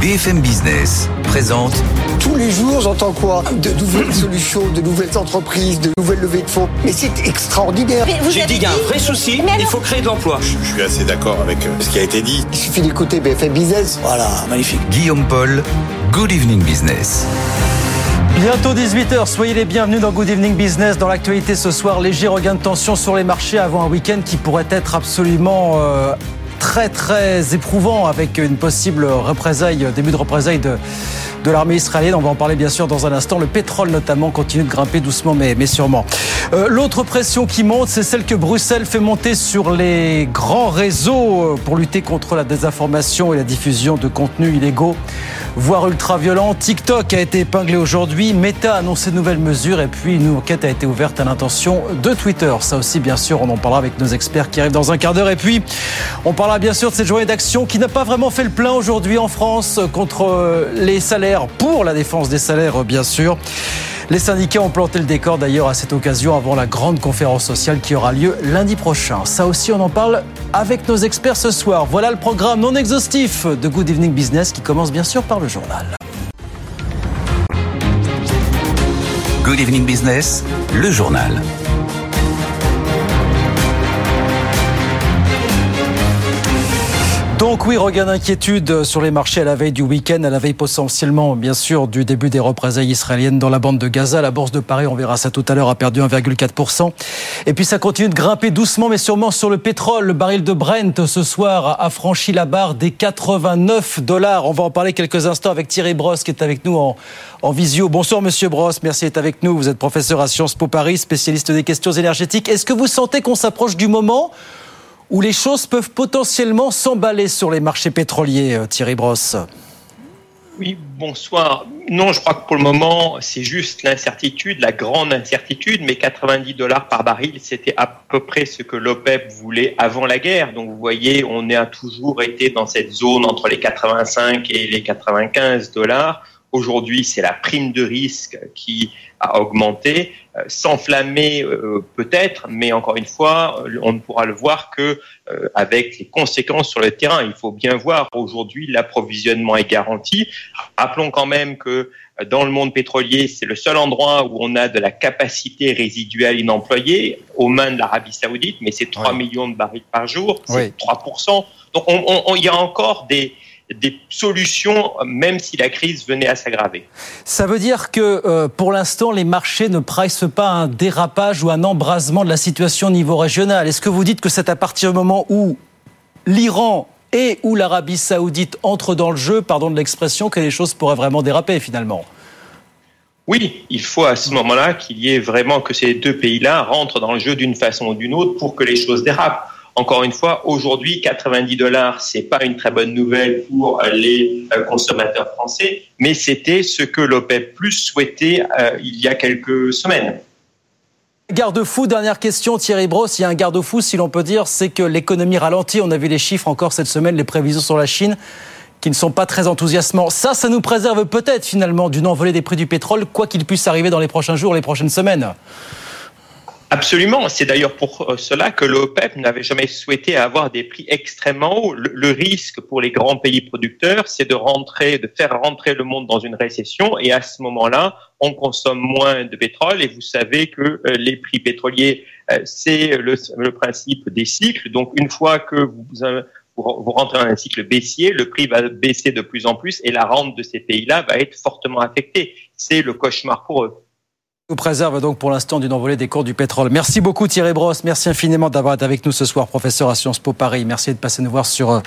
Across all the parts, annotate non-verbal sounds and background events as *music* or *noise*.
BFM Business présente. Tous les jours, j'entends quoi De nouvelles *clears throat* solutions, de nouvelles entreprises, de nouvelles levées de fonds. Mais c'est extraordinaire. J'ai dit qu'il y a un vrai souci, il faut créer de l'emploi. Je suis assez d'accord avec euh, ce qui a été dit. Il suffit d'écouter BFM Business. Voilà, magnifique. Guillaume Paul, Good Evening Business. Bientôt 18h, soyez les bienvenus dans Good Evening Business. Dans l'actualité ce soir, léger regain de tension sur les marchés avant un week-end qui pourrait être absolument euh, très très éprouvant avec une possible représaille, début de représailles de, de l'armée israélienne. On va en parler bien sûr dans un instant. Le pétrole notamment continue de grimper doucement mais, mais sûrement. Euh, L'autre pression qui monte, c'est celle que Bruxelles fait monter sur les grands réseaux pour lutter contre la désinformation et la diffusion de contenus illégaux, voire ultra-violents. TikTok a été épinglé aujourd'hui. Meta a annoncé de nouvelles mesures et puis une enquête a été ouverte à l'intention de Twitter. Ça aussi, bien sûr, on en parlera avec nos experts qui arrivent dans un quart d'heure. Et puis, on parlera bien sûr de cette journée d'action qui n'a pas vraiment fait le plein aujourd'hui en France contre les salaires, pour la défense des salaires, bien sûr. Les syndicats ont planté le décor d'ailleurs à cette occasion avant la grande conférence sociale qui aura lieu lundi prochain. Ça aussi, on en parle avec nos experts ce soir. Voilà le programme non exhaustif de Good Evening Business qui commence bien sûr par le journal. Good Evening Business, le journal. Donc oui, regain d'inquiétude sur les marchés à la veille du week-end, à la veille potentiellement, bien sûr, du début des représailles israéliennes dans la bande de Gaza. La bourse de Paris, on verra ça tout à l'heure, a perdu 1,4%. Et puis ça continue de grimper doucement, mais sûrement sur le pétrole. Le baril de Brent ce soir a franchi la barre des 89 dollars. On va en parler quelques instants avec Thierry Brosse qui est avec nous en, visio. Bonsoir Monsieur Brosse, merci d'être avec nous. Vous êtes professeur à Sciences Po Paris, spécialiste des questions énergétiques. Est-ce que vous sentez qu'on s'approche du moment où les choses peuvent potentiellement s'emballer sur les marchés pétroliers, Thierry Brosse Oui, bonsoir. Non, je crois que pour le moment, c'est juste l'incertitude, la grande incertitude, mais 90 dollars par baril, c'était à peu près ce que l'OPEP voulait avant la guerre. Donc vous voyez, on a toujours été dans cette zone entre les 85 et les 95 dollars. Aujourd'hui, c'est la prime de risque qui a augmenté, euh, s'enflammer euh, peut-être, mais encore une fois, on ne pourra le voir que euh, avec les conséquences sur le terrain. Il faut bien voir aujourd'hui l'approvisionnement est garanti. Rappelons quand même que dans le monde pétrolier, c'est le seul endroit où on a de la capacité résiduelle inemployée aux mains de l'Arabie Saoudite, mais c'est 3 oui. millions de barils par jour, c'est oui. 3%. Donc on, on, il y a encore des des solutions, même si la crise venait à s'aggraver. Ça veut dire que euh, pour l'instant, les marchés ne pricent pas un dérapage ou un embrasement de la situation au niveau régional. Est-ce que vous dites que c'est à partir du moment où l'Iran et où l'Arabie saoudite entrent dans le jeu, pardon de l'expression, que les choses pourraient vraiment déraper finalement? Oui, il faut à ce moment-là qu'il y ait vraiment que ces deux pays-là rentrent dans le jeu d'une façon ou d'une autre pour que les choses dérapent. Encore une fois, aujourd'hui, 90 dollars, c'est pas une très bonne nouvelle pour les consommateurs français, mais c'était ce que l'OPEP Plus souhaitait euh, il y a quelques semaines. Garde-fou, dernière question, Thierry Brosse. Il y a un garde-fou, si l'on peut dire, c'est que l'économie ralentit. On a vu les chiffres encore cette semaine, les prévisions sur la Chine qui ne sont pas très enthousiasmants. Ça, ça nous préserve peut-être finalement d'une envolée des prix du pétrole, quoi qu'il puisse arriver dans les prochains jours, les prochaines semaines. Absolument. C'est d'ailleurs pour cela que l'OPEP n'avait jamais souhaité avoir des prix extrêmement hauts. Le, risque pour les grands pays producteurs, c'est de rentrer, de faire rentrer le monde dans une récession. Et à ce moment-là, on consomme moins de pétrole. Et vous savez que les prix pétroliers, c'est le, principe des cycles. Donc, une fois que vous, vous rentrez dans un cycle baissier, le prix va baisser de plus en plus et la rente de ces pays-là va être fortement affectée. C'est le cauchemar pour eux nous préserve donc pour l'instant d'une envolée des cours du pétrole. Merci beaucoup Thierry Brosse, merci infiniment d'avoir été avec nous ce soir, professeur à Sciences Po Paris. Merci de passer nous voir sur,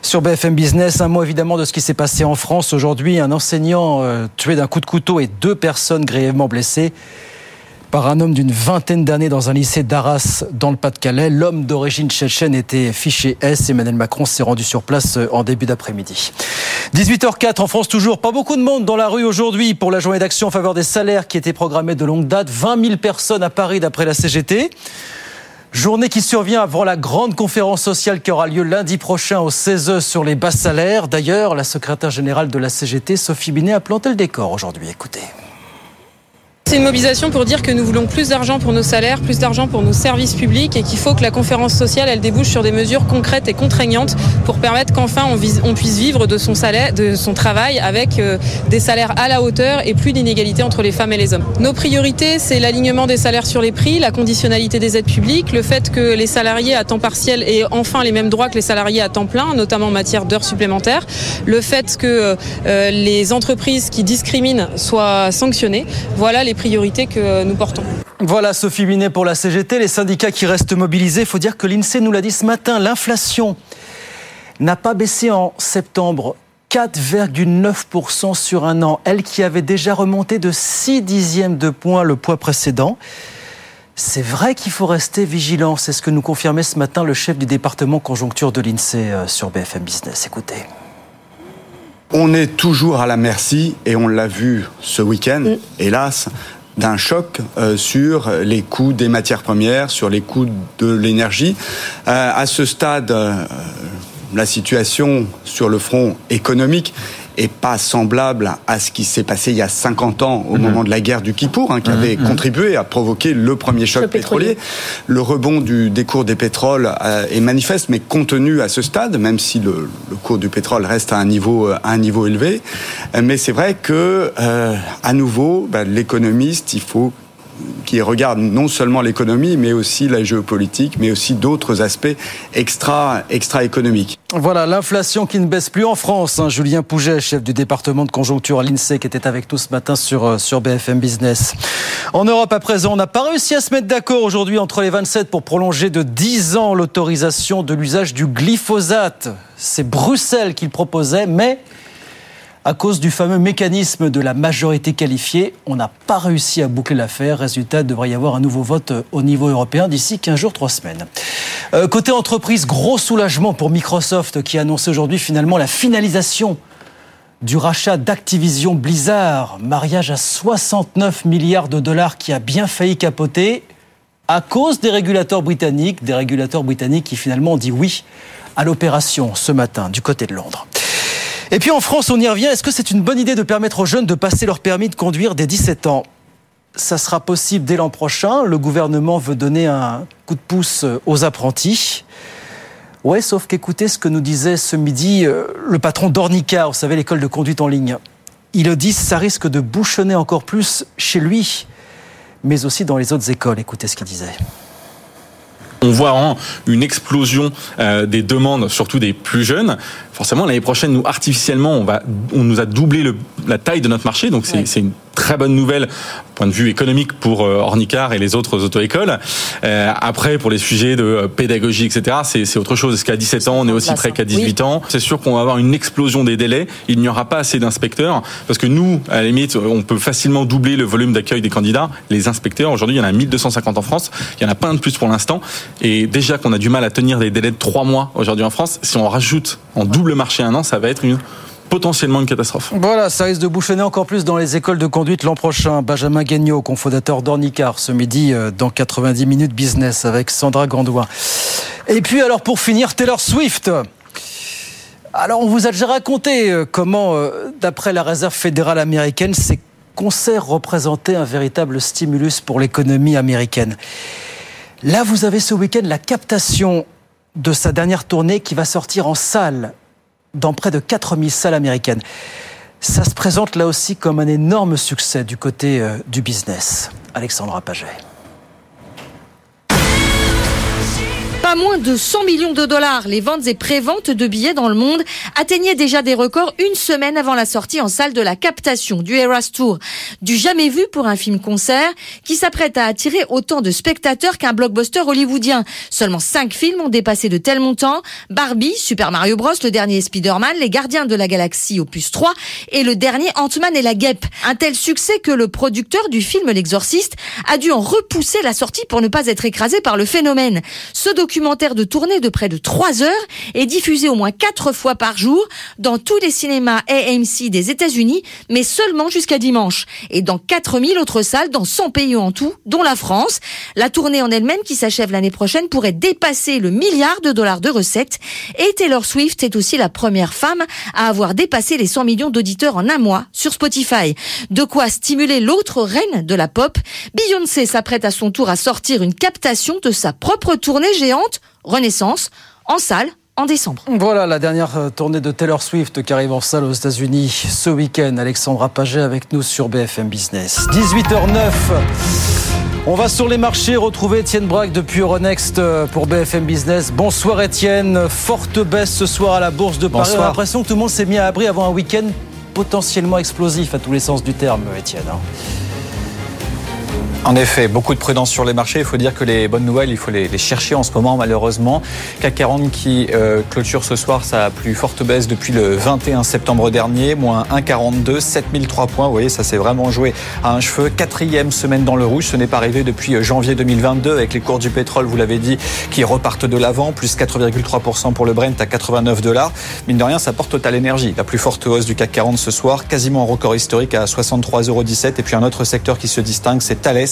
sur BFM Business. Un mot évidemment de ce qui s'est passé en France aujourd'hui. Un enseignant euh, tué d'un coup de couteau et deux personnes grièvement blessées par un homme d'une vingtaine d'années dans un lycée d'Arras dans le Pas-de-Calais. L'homme d'origine tchétchène était fiché S. Emmanuel Macron s'est rendu sur place en début d'après-midi. 18h04 en France toujours. Pas beaucoup de monde dans la rue aujourd'hui pour la journée d'action en faveur des salaires qui était programmée de longue date. 20 000 personnes à Paris d'après la CGT. Journée qui survient avant la grande conférence sociale qui aura lieu lundi prochain au 16 sur les bas salaires. D'ailleurs, la secrétaire générale de la CGT, Sophie Binet, a planté le décor aujourd'hui. Écoutez. C'est une mobilisation pour dire que nous voulons plus d'argent pour nos salaires, plus d'argent pour nos services publics et qu'il faut que la conférence sociale elle débouche sur des mesures concrètes et contraignantes pour permettre qu'enfin on, puisse vivre de son salaire, de son travail avec euh, des salaires à la hauteur et plus d'inégalités entre les femmes et les hommes. Nos priorités, c'est l'alignement des salaires sur les prix, la conditionnalité des aides publiques, le fait que les salariés à temps partiel aient enfin les mêmes droits que les salariés à temps plein, notamment en matière d'heures supplémentaires, le fait que euh, les entreprises qui discriminent soient sanctionnées. Voilà les priorités que nous portons. Voilà Sophie Binet pour la CGT, les syndicats qui restent mobilisés. Il faut dire que l'INSEE nous l'a dit ce matin, l'inflation n'a pas baissé en septembre. 4,9% sur un an, elle qui avait déjà remonté de 6 dixièmes de points le poids précédent. C'est vrai qu'il faut rester vigilant, c'est ce que nous confirmait ce matin le chef du département conjoncture de l'INSEE euh, sur BFM Business. Écoutez. On est toujours à la merci, et on l'a vu ce week-end, mm. hélas, d'un choc euh, sur les coûts des matières premières, sur les coûts de l'énergie. Euh, à ce stade, euh, la situation sur le front économique est pas semblable à ce qui s'est passé il y a 50 ans au mhm. moment de la guerre du Kippour, hein, qui avait mhm. contribué à provoquer le premier choc pétrolier. Le rebond du, des cours des pétroles euh, est manifeste, mais contenu à ce stade, même si le, le, cours du pétrole reste à un niveau, à un niveau élevé. Euh, mais c'est vrai que, euh, à nouveau, bah, l'économiste, il faut qui regarde non seulement l'économie, mais aussi la géopolitique, mais aussi d'autres aspects extra, extra. Voilà, l'inflation qui ne baisse plus en France. Hein. Julien Pouget, chef du département de conjoncture à l'INSEE, qui était avec nous ce matin sur, euh, sur BFM Business. En Europe, à présent, on n'a pas réussi à se mettre d'accord aujourd'hui entre les 27 pour prolonger de 10 ans l'autorisation de l'usage du glyphosate. C'est Bruxelles qui le proposait, mais à cause du fameux mécanisme de la majorité qualifiée, on n'a pas réussi à boucler l'affaire. Résultat, il devrait y avoir un nouveau vote euh, au niveau européen d'ici 15 jours, 3 semaines. Euh, côté entreprise, gros soulagement pour Microsoft qui a aujourd'hui finalement la finalisation du rachat d'Activision Blizzard. Mariage à 69 milliards de dollars qui a bien failli capoter à cause des régulateurs britanniques, des régulateurs britanniques qui finalement ont dit oui à l'opération ce matin du côté de Londres. Et puis en France, on y revient. Est-ce que c'est une bonne idée de permettre aux jeunes de passer leur permis de conduire dès 17 ans? Ça sera possible dès l'an prochain. Le gouvernement veut donner un coup de pouce aux apprentis. Ouais, sauf qu'écoutez ce que nous disait ce midi euh, le patron d'Ornica, vous savez, l'école de conduite en ligne. Il dit ça risque de bouchonner encore plus chez lui, mais aussi dans les autres écoles. Écoutez ce qu'il disait. On voit une explosion euh, des demandes, surtout des plus jeunes. Forcément, l'année prochaine, nous artificiellement, on va, on nous a doublé le, la taille de notre marché, donc c'est une très bonne nouvelle point de vue économique pour euh, Ornicar et les autres auto-écoles. Euh, après, pour les sujets de euh, pédagogie, etc., c'est autre chose. Est-ce qu'à 17 ans, on est aussi près qu'à 18 ans? C'est sûr qu'on va avoir une explosion des délais. Il n'y aura pas assez d'inspecteurs parce que nous, à la limite, on peut facilement doubler le volume d'accueil des candidats. Les inspecteurs, aujourd'hui, il y en a 1250 en France. Il y en a pas un de plus pour l'instant. Et déjà qu'on a du mal à tenir des délais de 3 mois aujourd'hui en France, si on rajoute en double marché un an, ça va être potentiellement une catastrophe. Voilà, ça risque de bouchonner encore plus dans les écoles de conduite l'an prochain. Benjamin Guignot, cofondateur d'Ornicar, ce midi euh, dans 90 minutes business avec Sandra Gandoin. Et puis alors pour finir, Taylor Swift. Alors on vous a déjà raconté euh, comment, euh, d'après la réserve fédérale américaine, ces concerts représentaient un véritable stimulus pour l'économie américaine. Là, vous avez ce week-end la captation de sa dernière tournée qui va sortir en salle dans près de 4000 salles américaines. Ça se présente là aussi comme un énorme succès du côté euh, du business. Alexandra Paget. Pas moins de 100 millions de dollars. Les ventes et préventes de billets dans le monde atteignaient déjà des records une semaine avant la sortie en salle de la captation du Eras Tour. Du jamais vu pour un film-concert qui s'apprête à attirer autant de spectateurs qu'un blockbuster hollywoodien. Seulement cinq films ont dépassé de tels montants. Barbie, Super Mario Bros, le dernier Spider-Man, Les Gardiens de la Galaxie Opus 3 et le dernier Ant-Man et la Guêpe. Un tel succès que le producteur du film L'Exorciste a dû en repousser la sortie pour ne pas être écrasé par le phénomène. Ce document documentaire de tournée de près de 3 heures est diffusé au moins 4 fois par jour dans tous les cinémas AMC des États-Unis, mais seulement jusqu'à dimanche. Et dans 4000 autres salles dans 100 pays en tout, dont la France. La tournée en elle-même, qui s'achève l'année prochaine, pourrait dépasser le milliard de dollars de recettes. Et Taylor Swift est aussi la première femme à avoir dépassé les 100 millions d'auditeurs en un mois sur Spotify. De quoi stimuler l'autre reine de la pop. Beyoncé s'apprête à son tour à sortir une captation de sa propre tournée géante, Renaissance, en salle en décembre. Voilà la dernière euh, tournée de Taylor Swift qui arrive en salle aux États-Unis ce week-end. Alexandra Paget avec nous sur BFM Business. 18h09. On va sur les marchés retrouver Étienne Braque depuis Euronext euh, pour BFM Business. Bonsoir Étienne. Forte baisse ce soir à la Bourse de Paris. On a l'impression que tout le monde s'est mis à abri avant un week-end potentiellement explosif à tous les sens du terme, Étienne. En effet, beaucoup de prudence sur les marchés. Il faut dire que les bonnes nouvelles, il faut les, chercher en ce moment, malheureusement. CAC 40 qui euh, clôture ce soir sa plus forte baisse depuis le 21 septembre dernier, moins 1,42, 7003 points. Vous voyez, ça s'est vraiment joué à un cheveu. Quatrième semaine dans le rouge. Ce n'est pas arrivé depuis euh, janvier 2022 avec les cours du pétrole, vous l'avez dit, qui repartent de l'avant, plus 4,3% pour le Brent à 89 dollars. Mine de rien, ça porte Total Energy, la plus forte hausse du CAC 40 ce soir, quasiment un record historique à 63,17 euros. Et puis un autre secteur qui se distingue, c'est Thales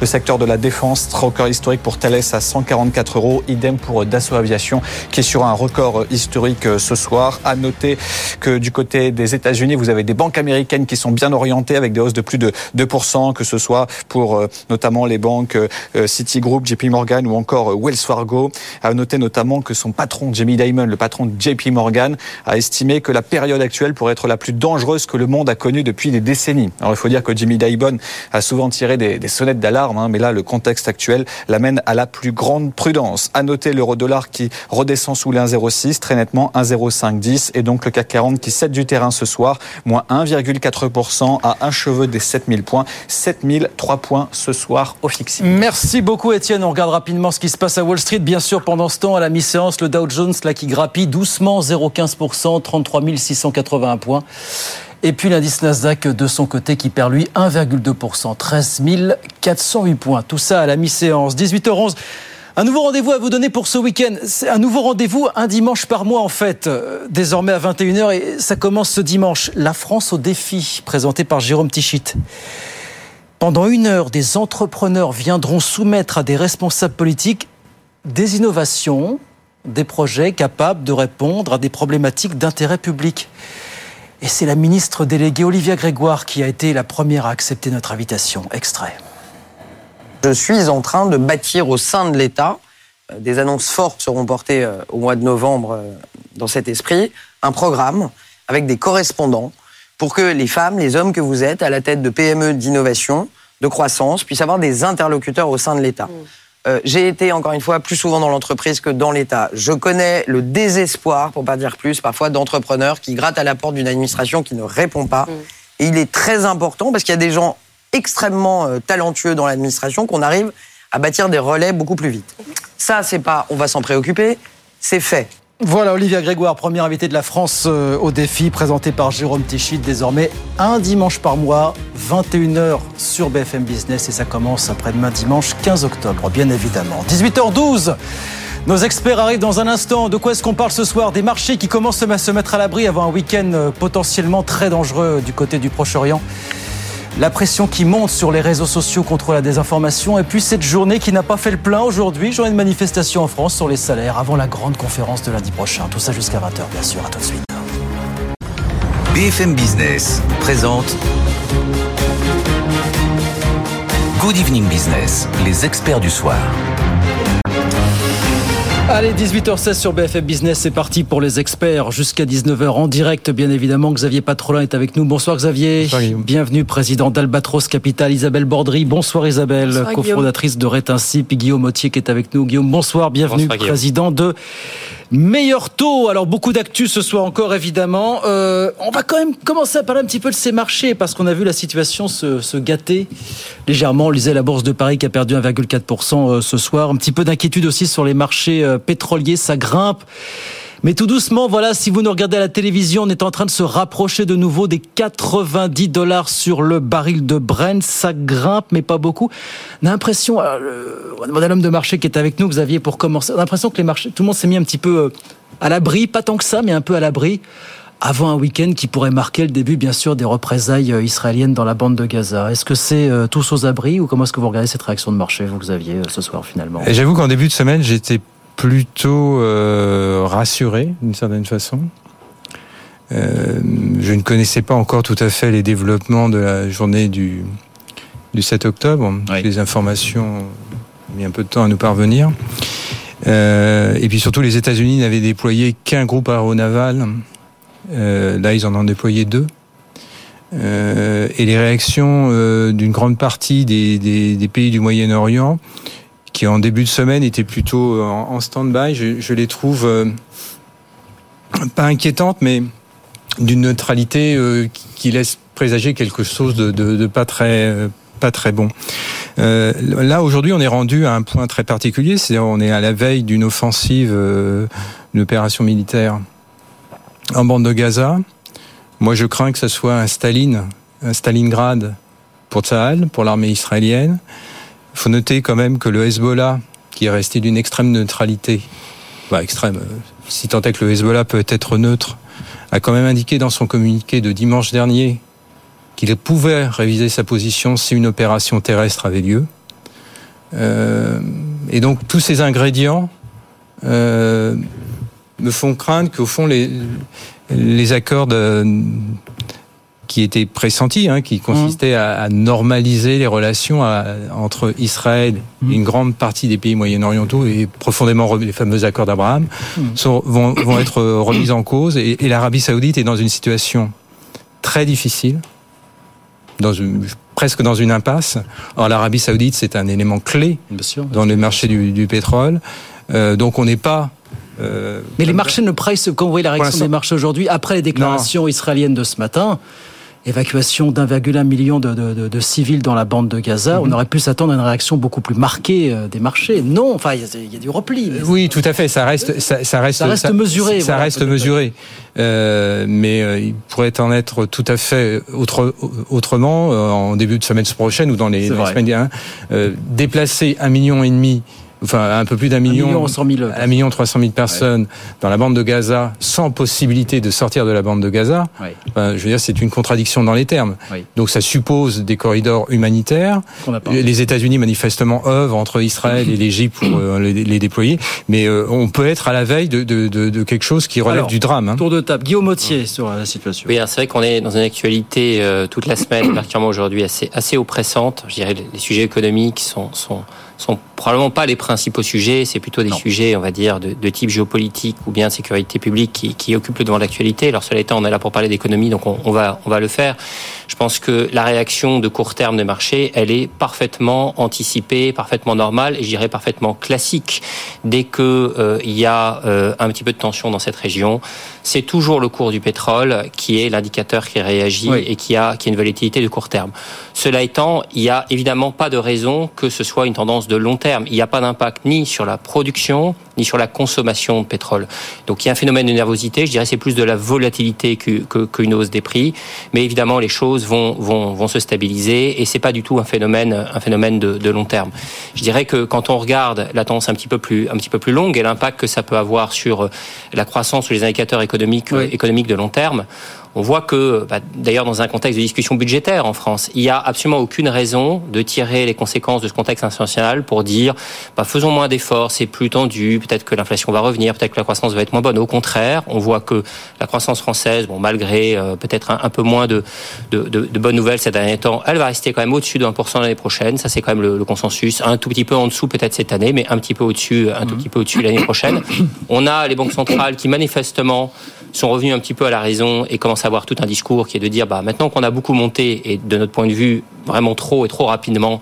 le secteur de la défense, record historique pour Thales à 144 euros. Idem pour Dassault Aviation qui est sur un record historique euh, ce soir. À noter que du côté des États-Unis, vous avez des banques américaines qui sont bien orientées avec des hausses de plus de 2%, que ce soit pour euh, notamment les banques euh, Citigroup, JP Morgan ou encore Wells Fargo. À noter notamment que son patron, Jamie Dimon, le patron de JP Morgan, a estimé que la période actuelle pourrait être la plus dangereuse que le monde a connue depuis des décennies. Alors il faut dire que Jamie Dimon a souvent tiré des, des sonnettes d'alarme, hein, mais là, le contexte actuel l'amène à la plus grande prudence. À noter l'euro-dollar qui redescend sous les 1,06, très nettement 1,0510, et donc le CAC 40 qui cède du terrain ce soir, moins 1,4% à un cheveu des 7000 points, 7003 points ce soir au fixing. Merci beaucoup Étienne. On regarde rapidement ce qui se passe à Wall Street. Bien sûr, pendant ce temps, à la mi-séance, le Dow Jones là qui grappille doucement 0,15%, 33 681 points. Et puis l'indice Nasdaq de son côté qui perd lui 1,2%, 13 408 points. Tout ça à la mi-séance. 18h11. Un nouveau rendez-vous à vous donner pour ce week-end. C'est un nouveau rendez-vous, un dimanche par mois en fait, euh, désormais à 21h et ça commence ce dimanche. La France au défi, présenté par Jérôme Tichit. Pendant une heure, des entrepreneurs viendront soumettre à des responsables politiques des innovations, des projets capables de répondre à des problématiques d'intérêt public. Et c'est la ministre déléguée Olivia Grégoire qui a été la première à accepter notre invitation. Extrait. Je suis en train de bâtir au sein de l'État, euh, des annonces fortes seront portées euh, au mois de novembre euh, dans cet esprit, un programme avec des correspondants pour que les femmes, les hommes que vous êtes à la tête de PME d'innovation, de croissance, puissent avoir des interlocuteurs au sein de l'État. Mmh. Euh, j'ai été, encore une fois, plus souvent dans l'entreprise que dans l'État. Je connais le désespoir, pour pas dire plus, parfois d'entrepreneurs qui grattent à la porte d'une administration qui ne répond pas. Mm. Et il est très important, parce qu'il y a des gens extrêmement euh, talentueux dans l'administration, qu'on arrive à bâtir des relais beaucoup plus vite. Ça, c'est pas on va s'en préoccuper, c'est fait. Voilà, Olivia Grégoire, première invitée de la France euh, au défi, présentée par Jérôme Tichit, désormais un dimanche par mois, 21h sur BFM Business, et ça commence après-demain dimanche 15 octobre, bien évidemment. 18h12 nos experts arrivent dans un instant. De quoi est-ce qu'on parle ce soir? Des marchés qui commencent à se mettre à l'abri avant un week-end euh, potentiellement très dangereux du côté du Proche-Orient la pression qui monte sur les réseaux sociaux contre la désinformation, et puis cette journée qui n'a pas fait le plein aujourd'hui, journée de manifestation en France sur les salaires avant la grande conférence de lundi prochain. Tout ça jusqu'à 20h, bien sûr. À tout de suite. BFM Business présente Good Evening Business, les experts du soir. Allez, 18h16 sur BFM Business, c'est parti pour les experts jusqu'à 19h en direct, bien évidemment. Xavier Patrolin est avec nous. Bonsoir Xavier. Bienvenue, président d'Albatros Capital. Isabelle Bordry. Bonsoir Isabelle, cofondatrice de Rétinci. Puis Guillaume Mottier qui est avec nous. Guillaume, bonsoir. Bienvenue, président de Meilleur taux. Alors beaucoup d'actu ce soir encore évidemment. Euh, on va quand même commencer à parler un petit peu de ces marchés parce qu'on a vu la situation se, se, gâter légèrement. On lisait la bourse de Paris qui a perdu 1,4% euh, ce soir. Un petit peu d'inquiétude aussi sur les marchés euh, pétroliers. Ça grimpe. Mais tout doucement, voilà, si vous nous regardez à la télévision, on est en train de se rapprocher de nouveau des 90 dollars sur le baril de Brent. Ça grimpe, mais pas beaucoup. On a l'impression, euh, le modèle homme de marché qui est avec nous, Xavier, pour commencer, on a l'impression que les marchés, tout le monde s'est mis un petit peu euh, à l'abri, pas tant que ça, mais un peu à l'abri avant un week-end qui pourrait marquer le début, bien sûr, des représailles euh, israéliennes dans la bande de Gaza. Est-ce que c'est tous aux abris ou comment est-ce que vous regardez cette réaction de marché, vous, Xavier, ce soir, finalement? J'avoue qu'en début de semaine, j'étais plutôt euh, rassuré d'une certaine façon. Euh, je ne connaissais pas encore tout à fait les développements de la journée du, du 7 octobre. Les informations ont mis un peu de temps à nous parvenir. Euh, et puis surtout, les États-Unis n'avaient déployé qu'un groupe aéronaval. Euh, là, ils en ont déployé deux. Et les réactions d'une grande partie des, des, des pays du Moyen-Orient qui en début de semaine étaient plutôt euh, en, stand-by, je, les trouve euh, pas inquiétantes, mais d'une neutralité euh, qui laisse présager quelque chose de, pas très pas très bon. Là aujourd'hui, on est rendu à un point très particulier, c'est-à-dire on est à la veille d'une offensive, euh, une opération militaire en bande de Gaza. Moi, je crains que ce soit un Staline, un Stalingrad pour Tsahal, pour l'armée israélienne. Il faut noter quand même que le Hezbollah, qui est resté d'une extrême neutralité, bah extrême, si tant est que le Hezbollah peut être neutre, a quand même indiqué dans son communiqué de dimanche dernier qu'il pouvait réviser sa position si une opération terrestre avait lieu. Euh, et donc tous ces ingrédients euh, me font craindre qu'au fond les, les accords de, qui était pressenti, hein, qui consistait à, à, normaliser les relations à, entre Israël et une grande partie des pays moyen-orientaux et profondément les fameux accords d'Abraham vont, vont être remis en cause. Et, et l'Arabie saoudite est dans une situation très difficile, dans une, presque dans une impasse. Or l'Arabie saoudite c'est un élément clé sûr, dans le marché du, du pétrole, euh, donc on n'est pas euh, Mais les marchés ne pricent, quand vous voyez la réaction des marchés aujourd'hui, après les déclarations non. israéliennes de ce matin, évacuation d'1,1 million de, de, de, de, civils dans la bande de Gaza, mm -hmm. on aurait pu s'attendre à une réaction beaucoup plus marquée des marchés. Non, enfin, il y, y, a du repli. Mais oui, tout à fait. Ça reste, ça, ça reste, ça reste ça, mesuré. Ça voilà, reste mesuré. Euh, mais euh, il pourrait en être tout à fait autre, autrement euh, en début de semaine prochaine ou dans les, dans les semaines. Hein, déplacer un million et demi enfin un peu plus d'un million, million, 100 000, un million 300 000 personnes ouais. dans la bande de Gaza sans possibilité de sortir de la bande de Gaza. Ouais. Ben, je veux dire, c'est une contradiction dans les termes. Oui. Donc ça suppose des corridors humanitaires. Les États-Unis manifestement œuvrent entre Israël et l'Égypte pour euh, les, les, déployer, mais euh, on peut être à la veille de, de, de, de quelque chose qui relève Alors, du drame. Hein. Tour de table, Guillaume Mottier sur la situation. Oui, c'est vrai qu'on est dans une actualité euh, toute la semaine, *coughs* particulièrement aujourd'hui, assez assez oppressante. Je dirais les sujets économiques sont sont sont probablement pas les principaux sujets, c'est plutôt des non. sujets, on va dire, de, de, type géopolitique ou bien de sécurité publique qui, qui occupent le devant de l'actualité. Alors cela étant, on est là pour parler d'économie, donc on, on, va, on va le faire. Je pense que la réaction de court terme des marchés, elle est parfaitement anticipée, parfaitement normale et je dirais parfaitement classique. Dès que euh, il y a euh, un petit peu de tension dans cette région, c'est toujours le cours du pétrole qui est l'indicateur qui réagit oui. et qui a, qui a une volatilité de court terme. Cela étant, il n'y a évidemment pas de raison que ce soit une tendance de long terme. Il n'y a pas d'impact ni sur la production, ni sur la consommation de pétrole. Donc il y a un phénomène de nervosité, je dirais c'est plus de la volatilité qu'une que, hausse des prix, mais évidemment les choses vont, vont, vont se stabiliser et c'est pas du tout un phénomène, un phénomène de, de, long terme. Je dirais que quand on regarde la tendance un petit peu plus, un petit peu plus longue et l'impact que ça peut avoir sur la croissance ou les indicateurs économiques, oui. économiques de long terme, on voit que, bah, d'ailleurs, dans un contexte de discussion budgétaire en France, il n'y a absolument aucune raison de tirer les conséquences de ce contexte international pour dire, bah, faisons moins d'efforts, c'est plus tendu, peut-être que l'inflation va revenir, peut-être que la croissance va être moins bonne. Au contraire, on voit que la croissance française, bon, malgré euh, peut-être un, peu moins de, de, de, de, bonnes nouvelles ces derniers temps, elle va rester quand même au-dessus de 1% l'année prochaine. Ça, c'est quand même le, le, consensus. Un tout petit peu en dessous peut-être cette année, mais un petit peu au-dessus, un tout petit peu au-dessus l'année prochaine. On a les banques centrales qui manifestement sont revenus un petit peu à la raison et commencent à avoir tout un discours qui est de dire bah maintenant qu'on a beaucoup monté et de notre point de vue vraiment trop et trop rapidement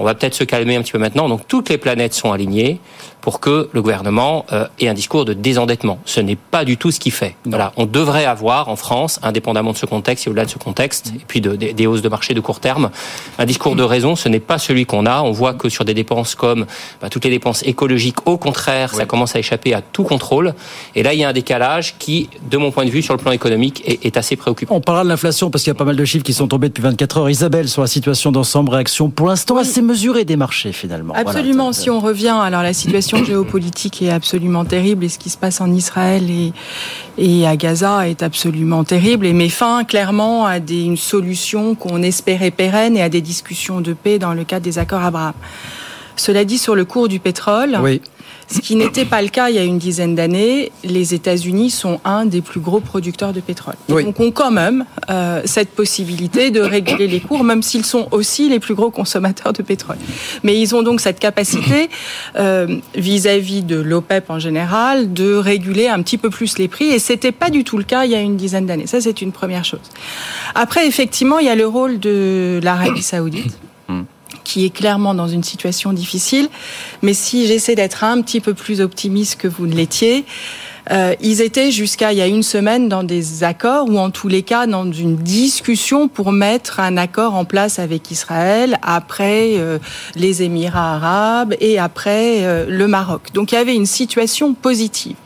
on va peut-être se calmer un petit peu maintenant. Donc toutes les planètes sont alignées pour que le gouvernement euh, ait un discours de désendettement. Ce n'est pas du tout ce qu'il fait. Voilà, on devrait avoir en France, indépendamment de ce contexte et au-delà de ce contexte, et puis de, des, des hausses de marché de court terme, un discours de raison. Ce n'est pas celui qu'on a. On voit que sur des dépenses comme bah, toutes les dépenses écologiques, au contraire, ça commence à échapper à tout contrôle. Et là, il y a un décalage qui, de mon point de vue, sur le plan économique, est, est assez préoccupant. On parlera de l'inflation parce qu'il y a pas mal de chiffres qui sont tombés depuis 24 heures. Isabelle, sur la situation d'ensemble, réaction pour l'instant assez mesurée des marchés finalement. Voilà. Absolument. Si on revient, alors la situation géopolitique est absolument terrible et ce qui se passe en Israël et, à Gaza est absolument terrible et met fin clairement à une solution qu'on espérait pérenne et à des discussions de paix dans le cadre des accords Abraham. Cela dit, sur le cours du pétrole, Oui. Ce qui n'était pas le cas il y a une dizaine d'années, les États-Unis sont un des plus gros producteurs de pétrole. Oui. Donc, ont quand même euh, cette possibilité de réguler les cours, même s'ils sont aussi les plus gros consommateurs de pétrole. Mais ils ont donc cette capacité euh, vis-à-vis de l'OPEP en général de réguler un petit peu plus les prix. Et c'était pas du tout le cas il y a une dizaine d'années. Ça, c'est une première chose. Après, effectivement, il y a le rôle de l'Arabie Saoudite qui est clairement dans une situation difficile. Mais si j'essaie d'être un petit peu plus optimiste que vous ne l'étiez, euh, ils étaient jusqu'à il y a une semaine dans des accords ou en tous les cas dans une discussion pour mettre un accord en place avec Israël après euh, les Émirats arabes et après euh, le Maroc. Donc il y avait une situation positive.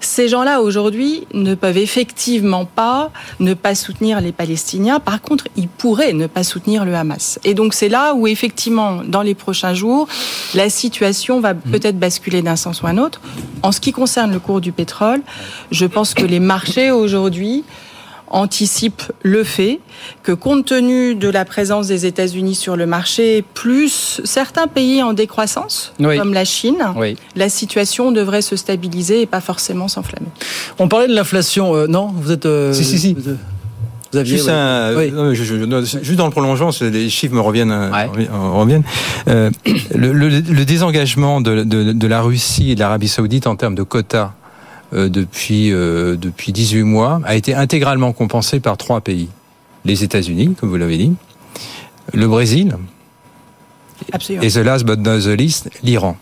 Ces gens-là, aujourd'hui, ne peuvent effectivement pas ne pas soutenir les Palestiniens. Par contre, ils pourraient ne pas soutenir le Hamas. Et donc, c'est là où, effectivement, dans les prochains jours, la situation va peut-être basculer d'un sens ou un autre. En ce qui concerne le cours du pétrole, je pense que les marchés, aujourd'hui, anticipe le fait que compte tenu de la présence des États-Unis sur le marché, plus certains pays en décroissance, Oui. comme la Chine, Oui. la situation devrait se stabiliser et pas forcément s'enflammer. On parlait de l'inflation. euh, non, vous êtes. euh, Si, si, si. Vous, vous aviez. Juste, ouais. un- Oui. non, mais je- je- non, juste dans le prolongement, les chiffres me reviennent. euh, revi- reviennent. Euh, le, le- le désengagement de, de- de la Russie et de l'Arabie Saoudite en termes de quotas euh, depuis euh, depuis 18 mois a été intégralement compensé par trois pays les États-Unis, comme vous l'avez dit, le Brésil Absolument. et the last but not the least, l'Iran.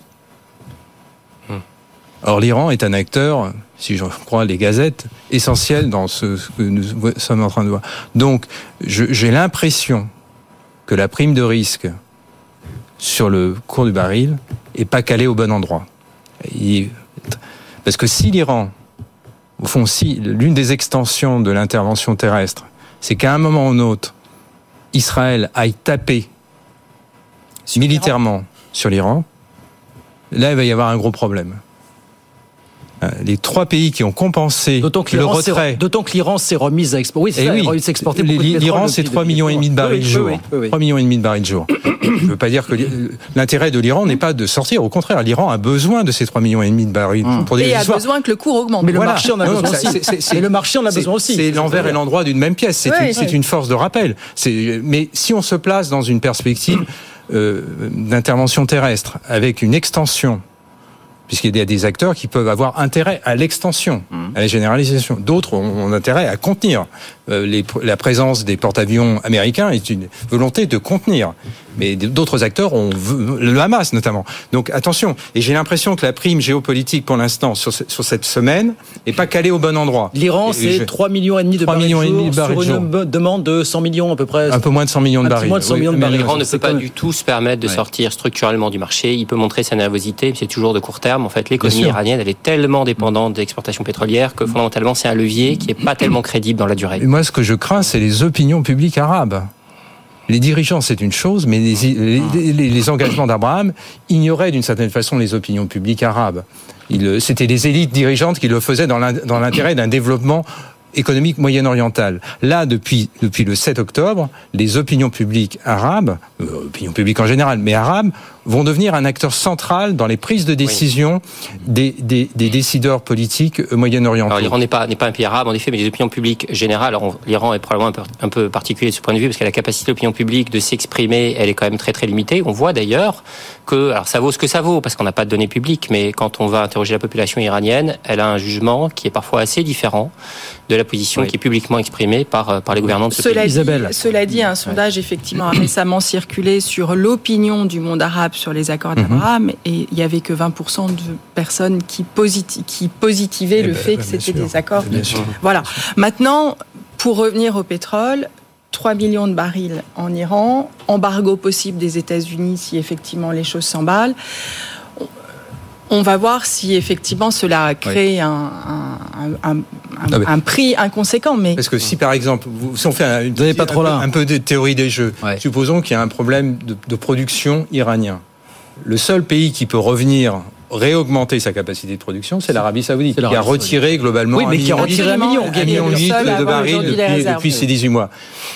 Or, l'Iran est un acteur, si je crois les gazettes, essentiel dans ce, que nous sommes en train de voir. Donc, j'ai l'impression que la prime de risque sur le cours du baril est pas calée au bon endroit. Il- parce que si l'Iran, au fond, si l'une des extensions de l'intervention terrestre, c'est qu'à un moment ou un autre, Israël aille taper militairement sur l'Iran, là, il va y avoir un gros problème. Euh, Les trois pays qui ont compensé D'autant que le l'Iran s'est- retrait. d'autant que l'Iran s'est remise à exporter. Oui, c'est Eh oui. pétrole L'Iran, c'est depuis- 3 depuis- millions et demi de barils Oui, oui, jour. oui, oui, oui. 3 millions et demi de barils jour. *coughs* Je ne veux pas dire que l'i- l'intérêt de l'Iran n'est pas de sortir. Au contraire, l'Iran a besoin de ces 3 millions et demi de barils pour des Et a besoin que le cours augmente. Mais le Voilà. marché en a Non, besoin aussi. c'est- c'est- c'est- Et le marché en a c'est- besoin aussi. C'est l'envers et l'endroit d'une même pièce. C'est une, force de rappel. Mais si on se place dans une perspective euh, d'intervention terrestre avec une extension, puisqu'il y a des acteurs qui peuvent avoir intérêt à l'extension, à la généralisation. D'autres ont, ont intérêt à contenir. Euh, les- la présence des porte-avions américains est une volonté de contenir. Mais d'autres acteurs ont le Hamas notamment. Donc attention. Et j'ai l'impression que la prime géopolitique pour l'instant sur, ce- sur cette semaine n'est pas calée au bon endroit. L'Iran, c'est je- 3 millions et demi de 3 barils millions et demi de barils sur une be- demande de 100 millions à peu près. Un peu moins de 100 millions de barils. moins de 100 Oui, millions de barils. L'Iran ne peut pas du tout se permettre de Ouais. sortir structurellement du marché. Il peut montrer sa nervosité, mais c'est toujours de court terme. En fait, l'économie iranienne, elle est tellement dépendante des exportations pétrolières que fondamentalement, c'est un levier qui est pas tellement crédible dans la durée. Moi, ce que je crains, c'est les opinions publiques arabes. Les dirigeants, c'est une chose, mais les, engagements d'Abraham ignoraient d'une certaine façon les opinions publiques arabes. Il- C'était les élites dirigeantes qui le faisaient dans l'in- dans l'intérêt d'un développement économique moyen-oriental. Là, depuis, depuis le 7 octobre, les opinions publiques arabes, euh, opinions publiques en général, mais arabes, vont devenir un acteur central dans les prises de décision des, des, des décideurs politiques moyen-orientaux. Alors, l'Iran n'est pas, n'est pas un pays arabe, en effet, mais les opinions publiques générales, alors, l'Iran est probablement un peu, un peu particulier de ce point de vue, parce que la capacité de l'opinion publique de s'exprimer, elle est quand même très très limitée. On voit d'ailleurs que, alors ça vaut ce que ça vaut, parce qu'on n'a pas de données publiques, mais quand on va interroger la population iranienne, elle a un jugement qui est parfois assez différent de la position qui est publiquement exprimée par, par les gouvernants de ce cela pays. Dit, Isabelle. Cela dit, un sondage effectivement a récemment circulé sur l'opinion du monde arabe sur les accords Mhm. d'Abraham et il y avait que 20% de personnes qui, positi qui positivaient Eh le ben, fait ben, que bien c'était des accords. Bien sûr. Voilà. Maintenant, pour revenir au pétrole, 3 millions de barils en Iran, embargo possible des États-Unis si effectivement les choses s'emballent. On va voir si effectivement cela crée un, un, un, un, Ah, un prix inconséquent. Mais Parce que si par exemple, vous, si on fait un, une- n'avez pas trop un peu- là. un peu de théorie des jeux, supposons qu'il y a un problème de, de production iranien. Le seul pays qui peut revenir réaugmenter sa capacité de production, c'est l'Arabie Saoudite, qui a retiré globalement Oui, mais un qui a million retiré un million, un million de barils depuis, depuis ces 18 mois.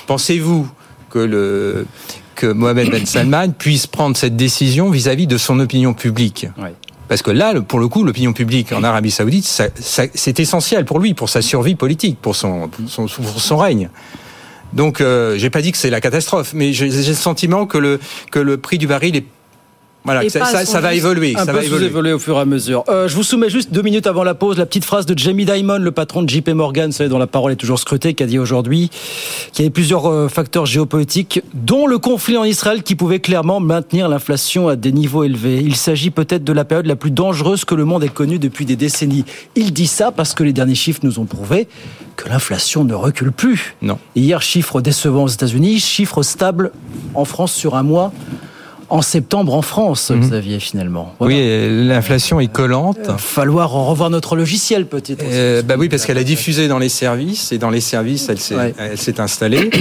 Pensez-vous que le que Mohamed Ben Salman puisse prendre cette décision vis-à-vis de son opinion publique? Parce que là, pour le coup, l'opinion publique en Arabie Saoudite, ça- ça- c'est essentiel pour lui, pour sa survie politique, pour son, pour son, pour son règne. Donc, euh, j'ai pas dit que c'est la catastrophe, mais j'ai j'ai le sentiment que le que le prix du baril est voilà, ça, va évoluer, Un ça peu va évoluer. au fur et à mesure. Euh, je vous soumets juste deux minutes avant la pause la petite phrase de Jamie Dimon, le patron de JP Morgan, dont la parole est toujours scrutée, qui a dit aujourd'hui qu'il y avait plusieurs euh, facteurs géopolitiques, dont le conflit en Israël, qui pouvait clairement maintenir l'inflation à des niveaux élevés. Il s'agit peut-être de la période la plus dangereuse que le monde ait connue depuis des décennies. Il dit ça parce que les derniers chiffres nous ont prouvé que l'inflation ne recule plus. Non. Hier, chiffre décevant aux États-Unis, chiffre stable en France sur un mois. En septembre en France, Xavier, finalement. Voilà. Oui, euh, l'inflation est collante. Il va falloir en revoir notre logiciel, peut-être. Euh, bah oui, parce qu'elle a diffusé dans les services et dans les services, elle s'est, Ouais. elle s'est installée. *coughs*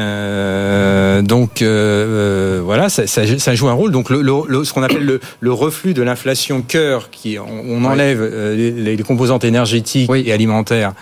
Euh, donc euh, euh, voilà, ça, ça, ça joue un rôle. Donc le, le- ce qu'on appelle le, le reflux de l'inflation cœur, qui on, on enlève euh, les, les composantes énergétiques et alimentaires.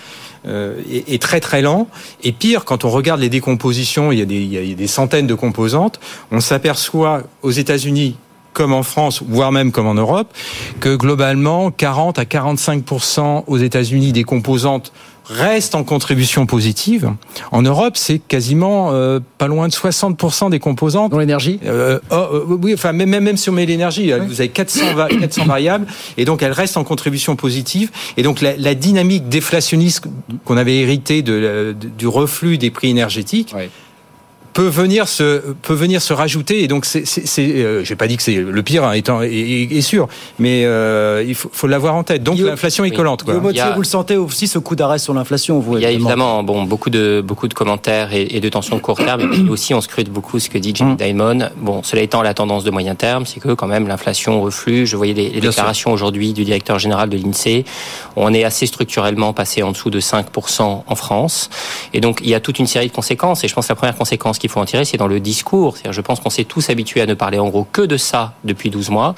Euh, est, est très très lent. Et pire quand on regarde les décompositions il y a des, il y a des centaines de composantes on s'aperçoit aux États-Unis comme en France, voire même comme en Europe, que globalement 40 à 45% aux États-Unis des composantes restent en contribution positive. En Europe, c'est quasiment euh, pas loin de 60 des composantes. Dans l'énergie? Euh, oh, euh, Oui, enfin même, même si on met l'énergie, euh, vous avez 400, va- 400 variables, et donc elles restent en contribution positive. Et donc la, la dynamique déflationniste qu'on avait héritée de, de- du reflux des prix énergétiques peut venir se peut venir se rajouter et donc c'est euh, j'ai pas dit que c'est le pire hein, étant est, est- est sûr mais euh, il faut, faut l'avoir en tête donc l'inflation est collante quoi. Guillaume Mottier, vous le sentez aussi ce coup d'arrêt sur l'inflation vous Il y a évidemment bon, beaucoup, de, beaucoup de commentaires et, et de tensions de court terme. Et puis aussi, on scrute beaucoup ce que dit Hum. Jimmy Dimon. Bon, cela étant, la tendance de moyen terme, c'est que quand même l'inflation reflue. Je voyais les, déclarations aujourd'hui du directeur général de l'INSEE. On est assez structurellement passé en dessous de 5% en France. Et donc, il y a toute une série de conséquences. Et je pense que la première conséquence qu'il faut en tirer, c'est dans le discours. Je pense qu'on s'est tous habitués à ne parler en gros que de ça depuis 12 mois.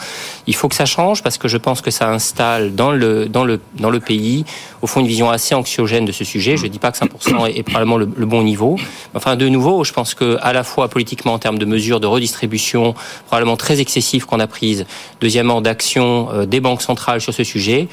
Il faut que ça change parce que je pense que ça installe dans le, dans le, dans le pays, au fond, une vision assez anxiogène de ce sujet. Je ne dis pas que 5% est, probablement le, le bon niveau. Enfin, de nouveau, je pense que à la fois politiquement en termes de mesures de redistribution, probablement très excessives qu'on a prises. Deuxièmement, d'action euh, des banques centrales sur ce sujet.